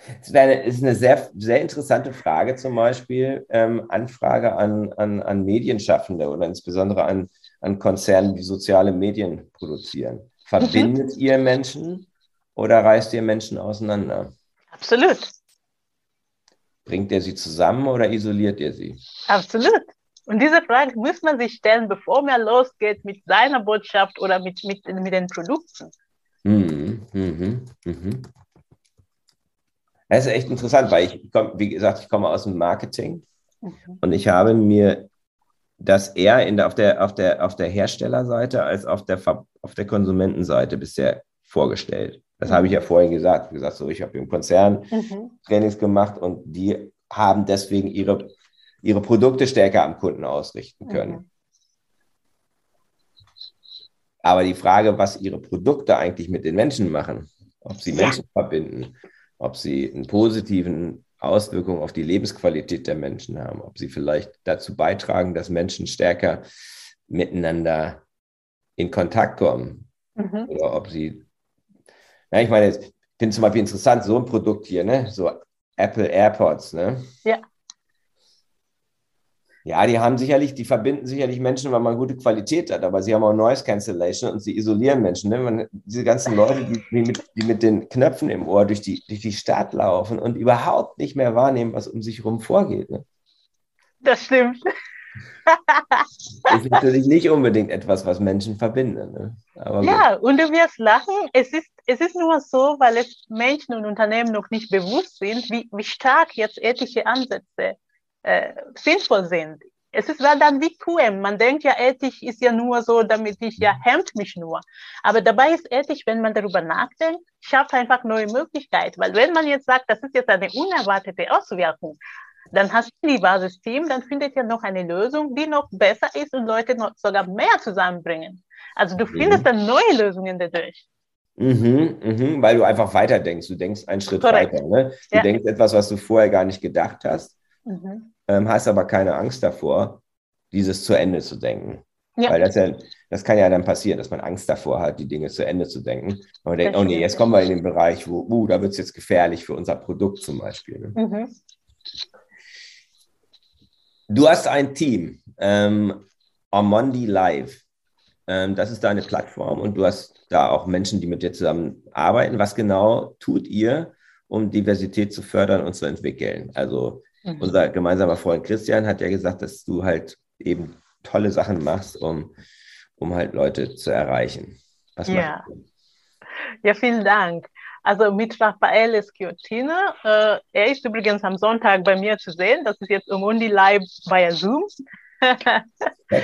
[SPEAKER 2] Das ist eine, sehr, sehr interessante Frage zum Beispiel, ähm, Anfrage an, an, an Medienschaffende oder insbesondere an, an Konzernen, die soziale Medien produzieren. Verbindet mhm. ihr Menschen oder reißt ihr Menschen auseinander?
[SPEAKER 3] Absolut.
[SPEAKER 2] Bringt ihr sie zusammen oder isoliert ihr sie?
[SPEAKER 3] Absolut. Und diese Frage muss man sich stellen, bevor man losgeht mit seiner Botschaft oder mit, mit, mit den Produkten. Mhm, mhm,
[SPEAKER 2] mhm. Das ist echt interessant, weil ich, komm, wie gesagt, ich komme aus dem Marketing mhm. und ich habe mir das eher in der, auf, der, auf, der, auf der Herstellerseite als auf der, auf der Konsumentenseite bisher vorgestellt. Das mhm. habe ich ja vorhin gesagt. Wie gesagt, so, ich habe im Konzern mhm. Trainings gemacht und die haben deswegen ihre, ihre Produkte stärker am Kunden ausrichten können. Mhm. Aber die Frage, was ihre Produkte eigentlich mit den Menschen machen, ob sie Menschen ja. verbinden, ob sie einen positiven Auswirkungen auf die Lebensqualität der Menschen haben, ob sie vielleicht dazu beitragen, dass Menschen stärker miteinander in Kontakt kommen mhm. oder ob sie, na, ich meine, ich finde zum Beispiel interessant, so ein Produkt hier, ne, so Apple AirPods, ne?
[SPEAKER 3] Ja.
[SPEAKER 2] Ja, die haben sicherlich, die verbinden sicherlich Menschen, weil man gute Qualität hat, aber sie haben auch Noise Cancellation und sie isolieren Menschen. Ne? Man, diese ganzen Leute, die, die, mit, die mit den Knöpfen im Ohr durch die, durch die Stadt laufen und überhaupt nicht mehr wahrnehmen, was um sich herum vorgeht. Ne?
[SPEAKER 3] Das stimmt.
[SPEAKER 2] ist natürlich nicht unbedingt etwas, was Menschen verbindet. Ne?
[SPEAKER 3] ja, und du wirst lachen. Es ist, es ist nur so, weil es Menschen und Unternehmen noch nicht bewusst sind, wie, wie stark jetzt ethische Ansätze äh, sinnvoll sind. Es ist dann wie QM. Man denkt ja, Ethik ist ja nur so, damit ich ja hemmt mich nur. Aber dabei ist Ethik, wenn man darüber nachdenkt, schafft einfach neue Möglichkeiten. Weil wenn man jetzt sagt, das ist jetzt eine unerwartete Auswirkung, dann hast du die Basisteam, dann findet ihr noch eine Lösung, die noch besser ist und Leute noch sogar mehr zusammenbringen. Also du findest mhm. dann neue Lösungen dadurch.
[SPEAKER 2] Mhm, mhm, weil du einfach weiterdenkst. Du denkst einen Schritt Correct. weiter. Ne? Du ja. denkst etwas, was du vorher gar nicht gedacht hast mhm. ähm, hast aber keine Angst davor, dieses zu Ende zu denken. Ja. Weil das, ja, das kann ja dann passieren, dass man Angst davor hat, die Dinge zu Ende zu denken. Und man denkt, oh nee, jetzt kommen wir in den Bereich, wo, uh, da wird es jetzt gefährlich für unser Produkt zum Beispiel. Ne? Mhm. Du hast ein Team, ähm, Armondi Live. Ähm, das ist deine Plattform und du hast da auch Menschen, die mit dir zusammen arbeiten. Was genau tut ihr, um Diversität zu fördern und zu entwickeln? Also Mhm. Unser gemeinsamer Freund Christian hat ja gesagt, dass du halt eben tolle Sachen machst, um, um halt Leute zu erreichen.
[SPEAKER 3] Was ja. ja, vielen Dank. Also mit Raphael Schiottina. Äh, er ist übrigens am Sonntag bei mir zu sehen. Das ist jetzt um Undi Live via Zoom.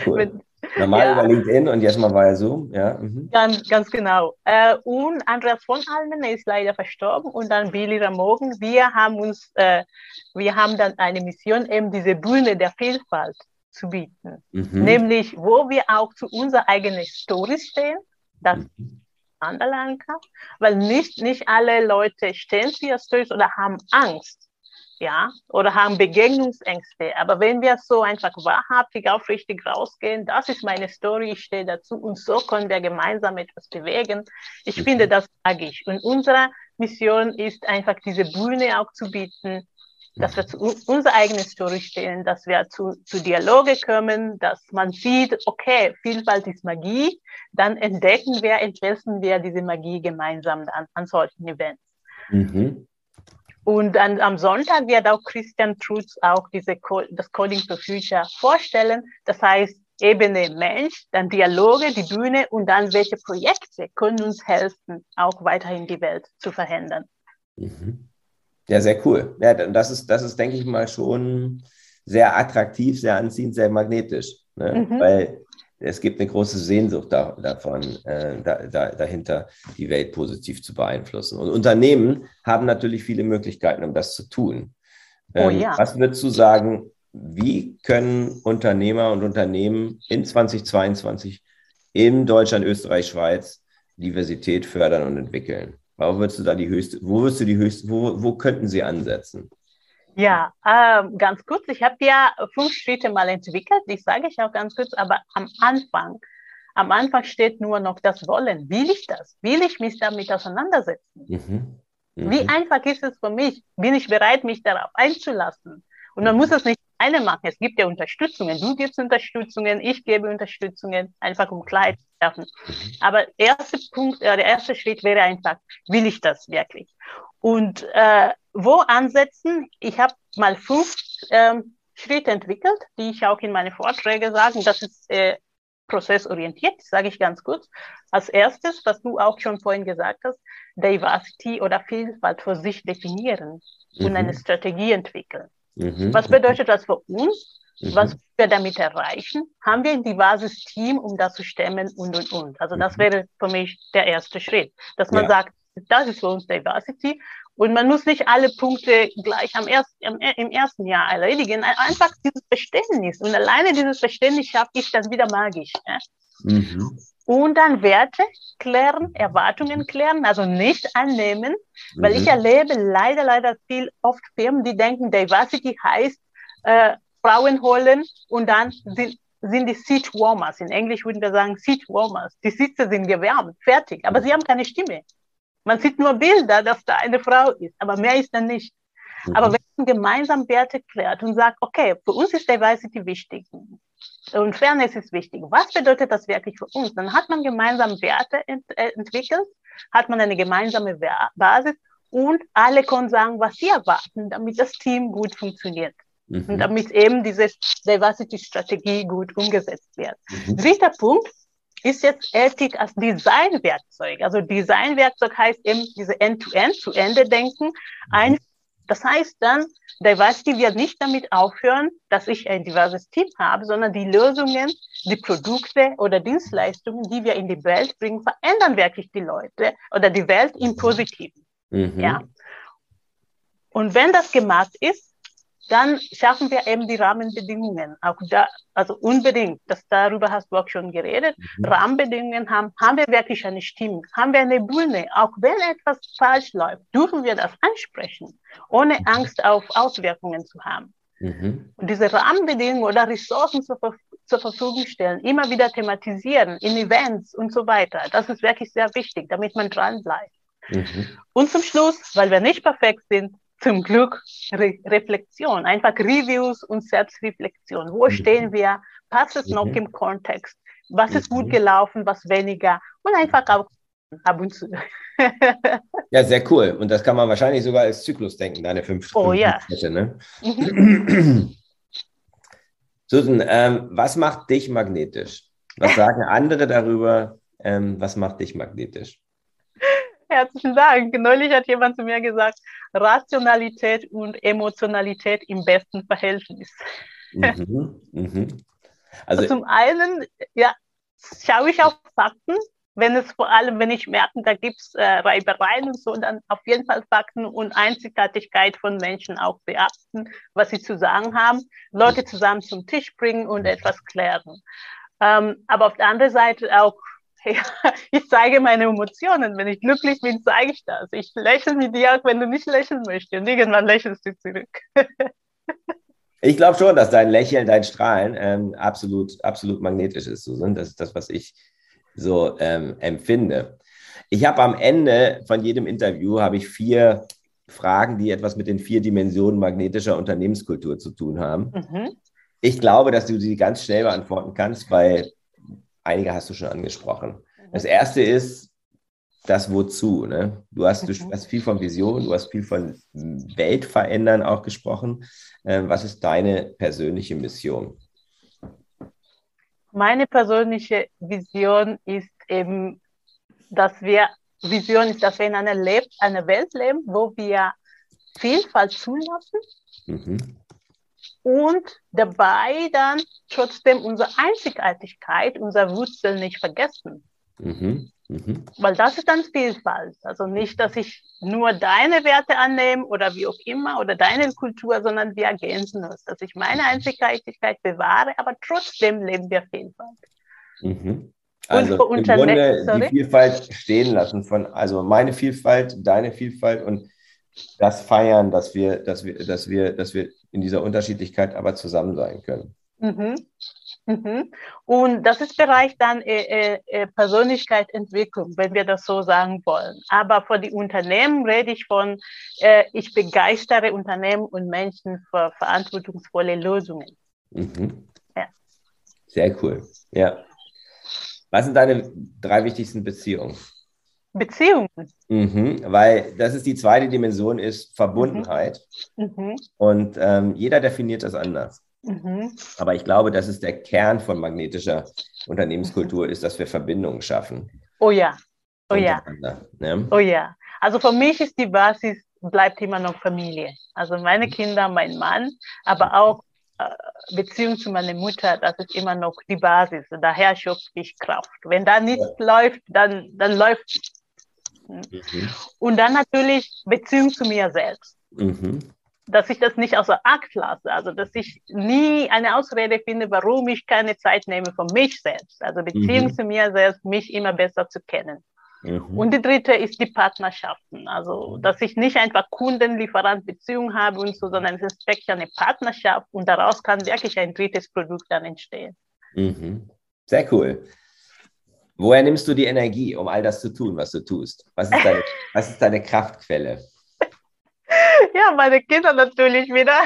[SPEAKER 2] Cool. mit, Normal ja. über LinkedIn und jetzt mal via Zoom, ja.
[SPEAKER 3] Mhm. Ganz, ganz genau. Äh, und Andreas von Almen ist leider verstorben und dann Billy Ramogen. Wir haben uns, äh, wir haben dann eine Mission, eben diese Bühne der Vielfalt zu bieten. Mhm. Nämlich, wo wir auch zu unserer eigenen Story stehen, das mhm. anderlernen kann, weil nicht, nicht alle Leute stehen zu ihr Stories oder haben Angst ja, oder haben Begegnungsängste. Aber wenn wir so einfach wahrhaftig, aufrichtig rausgehen, das ist meine Story, ich stehe dazu und so können wir gemeinsam etwas bewegen. Ich mhm. finde das magisch. Und unsere Mission ist einfach diese Bühne auch zu bieten, dass wir zu unserer eigenen Story stehen, dass wir zu, zu Dialoge kommen, dass man sieht, okay, Vielfalt ist Magie, dann entdecken wir, entwickeln wir diese Magie gemeinsam an, an solchen Events. Mhm. Und dann am Sonntag wird auch Christian Trutz auch diese das Coding for Future vorstellen. Das heißt, Ebene Mensch, dann Dialoge, die Bühne und dann welche Projekte können uns helfen, auch weiterhin die Welt zu verändern.
[SPEAKER 2] Mhm. Ja, sehr cool. Ja, das ist, das ist, denke ich mal, schon sehr attraktiv, sehr anziehend, sehr magnetisch. Ne? Mhm. Weil es gibt eine große Sehnsucht da, davon, äh, da, da, dahinter, die Welt positiv zu beeinflussen. Und Unternehmen haben natürlich viele Möglichkeiten, um das zu tun. Oh ähm, oh, ja. Was würdest du sagen, wie können Unternehmer und Unternehmen in 2022 in Deutschland, Österreich, Schweiz Diversität fördern und entwickeln? Wo würdest du da die höchste, wo würdest du die höchste, wo, wo könnten sie ansetzen?
[SPEAKER 3] Ja, äh, ganz kurz. Ich habe ja fünf Schritte mal entwickelt. Ich sage ich auch ganz kurz, aber am Anfang, am Anfang steht nur noch das Wollen. Will ich das? Will ich mich damit auseinandersetzen? Mhm. Mhm. Wie einfach ist es für mich? Bin ich bereit, mich darauf einzulassen? Und man muss es nicht eine machen. Es gibt ja Unterstützungen. Du gibst Unterstützungen, ich gebe Unterstützungen, einfach um Klarheit zu schaffen. Mhm. Aber erster Punkt, äh, der erste Schritt wäre einfach, will ich das wirklich? Und äh, wo ansetzen? Ich habe mal fünf ähm, Schritte entwickelt, die ich auch in meine Vorträge sage. Das ist äh, prozessorientiert, sage ich ganz kurz. Als erstes, was du auch schon vorhin gesagt hast, Diversity oder Vielfalt für sich definieren mhm. und eine Strategie entwickeln. Mhm. Was bedeutet das für uns? Mhm. Was wir damit erreichen? Haben wir ein diverses Team, um das zu stemmen und, und, und. Also das mhm. wäre für mich der erste Schritt, dass man ja. sagt, das ist für uns Diversity. Und man muss nicht alle Punkte gleich am ersten, im, im ersten Jahr erledigen. Einfach dieses Verständnis. Und alleine dieses Verständnis schafft ich das wieder magisch. Ja? Mhm. Und dann Werte klären, Erwartungen klären, also nicht annehmen, mhm. weil ich mhm. erlebe leider, leider viel oft Firmen, die denken, Diversity heißt äh, Frauen holen und dann sind, sind die Seat Warmers. In Englisch würden wir sagen Seat Warmers. Die Sitze sind gewärmt, fertig, aber sie haben keine Stimme. Man sieht nur Bilder, dass da eine Frau ist, aber mehr ist dann nicht. Mhm. Aber wenn man gemeinsam Werte klärt und sagt, okay, für uns ist Diversity wichtig, und Fairness ist wichtig. Was bedeutet das wirklich für uns? Dann hat man gemeinsam Werte ent äh, entwickelt, hat man eine gemeinsame Basis und alle können sagen, was sie erwarten, damit das Team gut funktioniert. Mhm. Und damit eben diese Diversity-Strategie gut umgesetzt wird. Mhm. Dritter Punkt ist jetzt Ethik als Designwerkzeug. Also Designwerkzeug heißt eben diese End-to-End, zu Ende denken, mhm. ein das heißt dann, Diversity wird nicht damit aufhören, dass ich ein diverses Team habe, sondern die Lösungen, die Produkte oder Dienstleistungen, die wir in die Welt bringen, verändern wirklich die Leute oder die Welt im Positiven. Mhm. Ja. Und wenn das gemacht ist, dann schaffen wir eben die Rahmenbedingungen. Auch da, also unbedingt, das, darüber hast du auch schon geredet. Mhm. Rahmenbedingungen haben, haben wir wirklich eine Stimme, haben wir eine Bühne. Auch wenn etwas falsch läuft, dürfen wir das ansprechen, ohne mhm. Angst auf Auswirkungen zu haben. Mhm. Und diese Rahmenbedingungen oder Ressourcen zur, zur Verfügung stellen, immer wieder thematisieren in Events und so weiter. Das ist wirklich sehr wichtig, damit man dran bleibt. Mhm. Und zum Schluss, weil wir nicht perfekt sind, zum Glück Re Reflexion, einfach Reviews und Selbstreflexion. Wo mhm. stehen wir? Passt es mhm. noch im Kontext? Was ist gut mhm. gelaufen, was weniger? Und einfach auch ab und zu.
[SPEAKER 2] ja, sehr cool. Und das kann man wahrscheinlich sogar als Zyklus denken, deine fünf,
[SPEAKER 3] oh, fünf
[SPEAKER 2] ja. Schritte. Ne? Mhm. Susan, ähm, was macht dich magnetisch? Was sagen andere darüber? Ähm, was macht dich magnetisch?
[SPEAKER 3] Herzlichen Dank. Neulich hat jemand zu mir gesagt, Rationalität und Emotionalität im besten Verhältnis. Mhm, mhm. Also, Zum einen, ja, schaue ich auf Fakten, wenn es vor allem, wenn ich merke, da gibt es äh, Reibereien und so, dann auf jeden Fall Fakten und Einzigartigkeit von Menschen auch beachten, was sie zu sagen haben, Leute zusammen zum Tisch bringen und etwas klären. Ähm, aber auf der anderen Seite auch ja, ich zeige meine Emotionen. Wenn ich glücklich bin, zeige ich das. Ich lächle mit dir, auch wenn du nicht lächeln möchtest. Und irgendwann lächelst du zurück.
[SPEAKER 2] ich glaube schon, dass dein Lächeln, dein Strahlen ähm, absolut, absolut magnetisch ist. Susan. Das ist das, was ich so ähm, empfinde. Ich habe am Ende von jedem Interview habe ich vier Fragen, die etwas mit den vier Dimensionen magnetischer Unternehmenskultur zu tun haben. Mhm. Ich glaube, dass du sie ganz schnell beantworten kannst, weil Einige hast du schon angesprochen. Das erste ist das Wozu. Ne? Du, hast, du mhm. hast viel von Vision, du hast viel von Weltverändern auch gesprochen. Ähm, was ist deine persönliche Mission?
[SPEAKER 3] Meine persönliche Vision ist eben, dass wir, Vision ist, dass wir in einer, lebt, einer Welt leben, wo wir Vielfalt zulassen mhm. Und dabei dann trotzdem unsere Einzigartigkeit, unsere Wurzeln nicht vergessen. Mhm. Mhm. Weil das ist dann Vielfalt. Also nicht, dass ich nur deine Werte annehme oder wie auch immer oder deine Kultur, sondern wir ergänzen uns. Dass ich meine Einzigartigkeit bewahre, aber trotzdem leben wir Vielfalt.
[SPEAKER 2] Mhm. Also im Grunde sorry? die Vielfalt stehen lassen von, also meine Vielfalt, deine Vielfalt und das feiern, dass wir, dass wir, dass wir, dass wir in dieser Unterschiedlichkeit aber zusammen sein können.
[SPEAKER 3] Mhm. Mhm. Und das ist Bereich dann äh, äh, äh, Persönlichkeitsentwicklung, wenn wir das so sagen wollen. Aber für die Unternehmen rede ich von, äh, ich begeistere Unternehmen und Menschen für verantwortungsvolle Lösungen.
[SPEAKER 2] Mhm. Ja. Sehr cool. Ja. Was sind deine drei wichtigsten Beziehungen?
[SPEAKER 3] Beziehungen.
[SPEAKER 2] Mhm, weil das ist die zweite Dimension, ist Verbundenheit. Mhm. mhm. Und ähm, jeder definiert das anders. Mhm. Aber ich glaube, dass es der Kern von magnetischer Unternehmenskultur ist, dass wir Verbindungen schaffen.
[SPEAKER 3] Oh ja, oh ja. Ne? Oh ja. Also für mich ist die Basis, bleibt immer noch Familie. Also meine. Kinder, mein Mann, aber auch äh, Beziehung zu meiner Mutter, das ist immer noch die Basis. Daher schöpfe ich Kraft. Wenn da nichts ja. läuft, dann, dann läuft. Mhm. Und dann natürlich Beziehung zu mir selbst. Mhm dass ich das nicht außer Akt lasse, also dass ich nie eine Ausrede finde, warum ich keine Zeit nehme für mich selbst, also Beziehung mhm. zu mir selbst, mich immer besser zu kennen. Mhm. Und die dritte ist die Partnerschaften, also dass ich nicht einfach Kunden-Lieferant-Beziehung habe und so, sondern es ist wirklich eine Partnerschaft und daraus kann wirklich ein drittes Produkt dann entstehen.
[SPEAKER 2] Mhm. Sehr cool. Woher nimmst du die Energie, um all das zu tun, was du tust? Was ist deine, was ist deine Kraftquelle?
[SPEAKER 3] ja, meine Kinder natürlich wieder.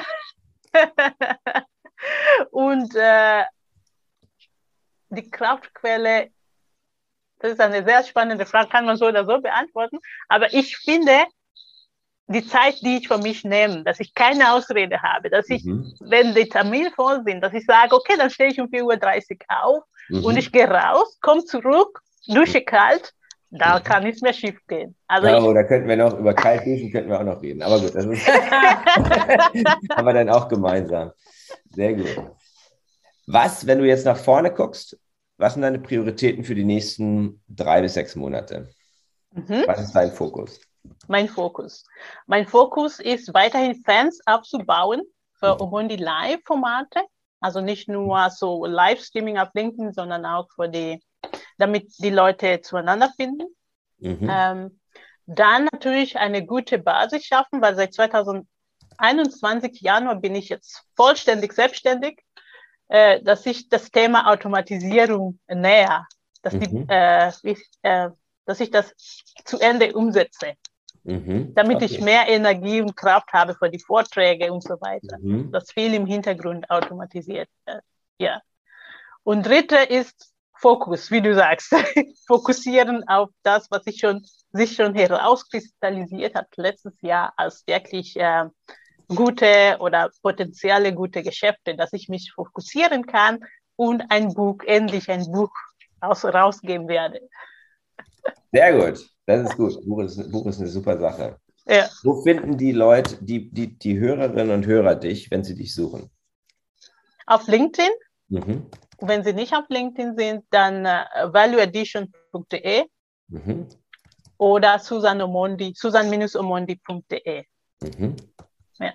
[SPEAKER 3] Und äh, die Kraftquelle, das ist eine sehr spannende Frage, kann man so oder so beantworten. Aber ich finde, die Zeit, die ich für mich nehme, dass ich keine Ausrede habe, dass ich, mhm. wenn die Termine voll sind, dass ich sage, okay, dann stehe ich um 4.30 Uhr auf mhm. und ich gehe raus, komme zurück, dusche kalt da kann nichts mehr schief gehen.
[SPEAKER 2] Also ja, ich, da könnten wir noch über Kaltduschen könnten wir auch noch reden. Aber gut, das ist haben wir dann auch gemeinsam. Sehr gut. Was, wenn du jetzt nach vorne guckst, was sind deine Prioritäten für die nächsten drei bis sechs Monate? Mhm. Was ist dein Fokus?
[SPEAKER 3] Mein Fokus. Mein Fokus ist weiterhin Fans aufzubauen für mhm. Live-Formate. Also nicht nur so Live-Streaming auf LinkedIn, sondern auch für die damit die Leute zueinander finden. Mhm. Ähm, dann natürlich eine gute Basis schaffen, weil seit 2021 Januar bin ich jetzt vollständig selbstständig, äh, dass ich das Thema Automatisierung näher, dass, mhm. die, äh, ich, äh, dass ich das zu Ende umsetze. Mhm. Damit okay. ich mehr Energie und Kraft habe für die Vorträge und so weiter. Mhm. Das viel im Hintergrund automatisiert. Ja. Und dritte ist Fokus, wie du sagst, fokussieren auf das, was sich schon, sich schon herauskristallisiert hat letztes Jahr als wirklich äh, gute oder potenzielle gute Geschäfte, dass ich mich fokussieren kann und ein Buch, endlich ein Buch raus, rausgeben werde.
[SPEAKER 2] Sehr gut, das ist gut. Buch ist, Buch ist eine super Sache. Ja. Wo finden die Leute, die, die, die Hörerinnen und Hörer dich, wenn sie dich suchen?
[SPEAKER 3] Auf LinkedIn. Mhm wenn Sie nicht auf LinkedIn sind, dann äh, valueaddition.de mhm. oder Susan Omondi, susan-omondi.de. Mhm.
[SPEAKER 2] Ja.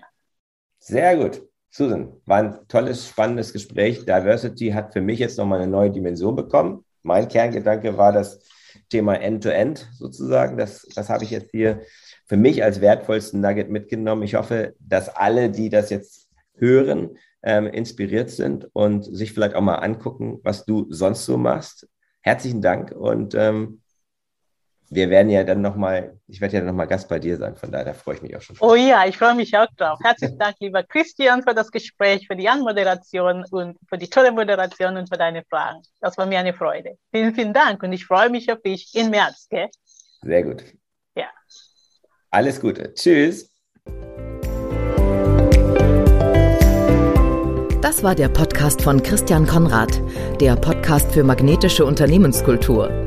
[SPEAKER 2] Sehr gut. Susan, war ein tolles, spannendes Gespräch. Diversity hat für mich jetzt nochmal eine neue Dimension bekommen. Mein Kerngedanke war das Thema End-to-End -End sozusagen. Das, das habe ich jetzt hier für mich als wertvollsten Nugget mitgenommen. Ich hoffe, dass alle, die das jetzt hören, ähm, inspiriert sind und sich vielleicht auch mal angucken, was du sonst so machst. Herzlichen Dank und ähm, wir werden ja dann nochmal, ich werde ja dann nochmal Gast bei dir sein, von daher da freue ich mich auch schon.
[SPEAKER 3] Oh ja, ich freue mich auch drauf. Herzlichen Dank, lieber Christian, für das Gespräch, für die Anmoderation und für die tolle Moderation und für deine Fragen. Das war mir eine Freude. Vielen, vielen Dank und ich freue mich auf dich im März. Gell?
[SPEAKER 2] Sehr gut.
[SPEAKER 3] Ja.
[SPEAKER 2] Alles Gute. Tschüss.
[SPEAKER 1] Das war der Podcast von Christian Konrad, der Podcast für magnetische Unternehmenskultur.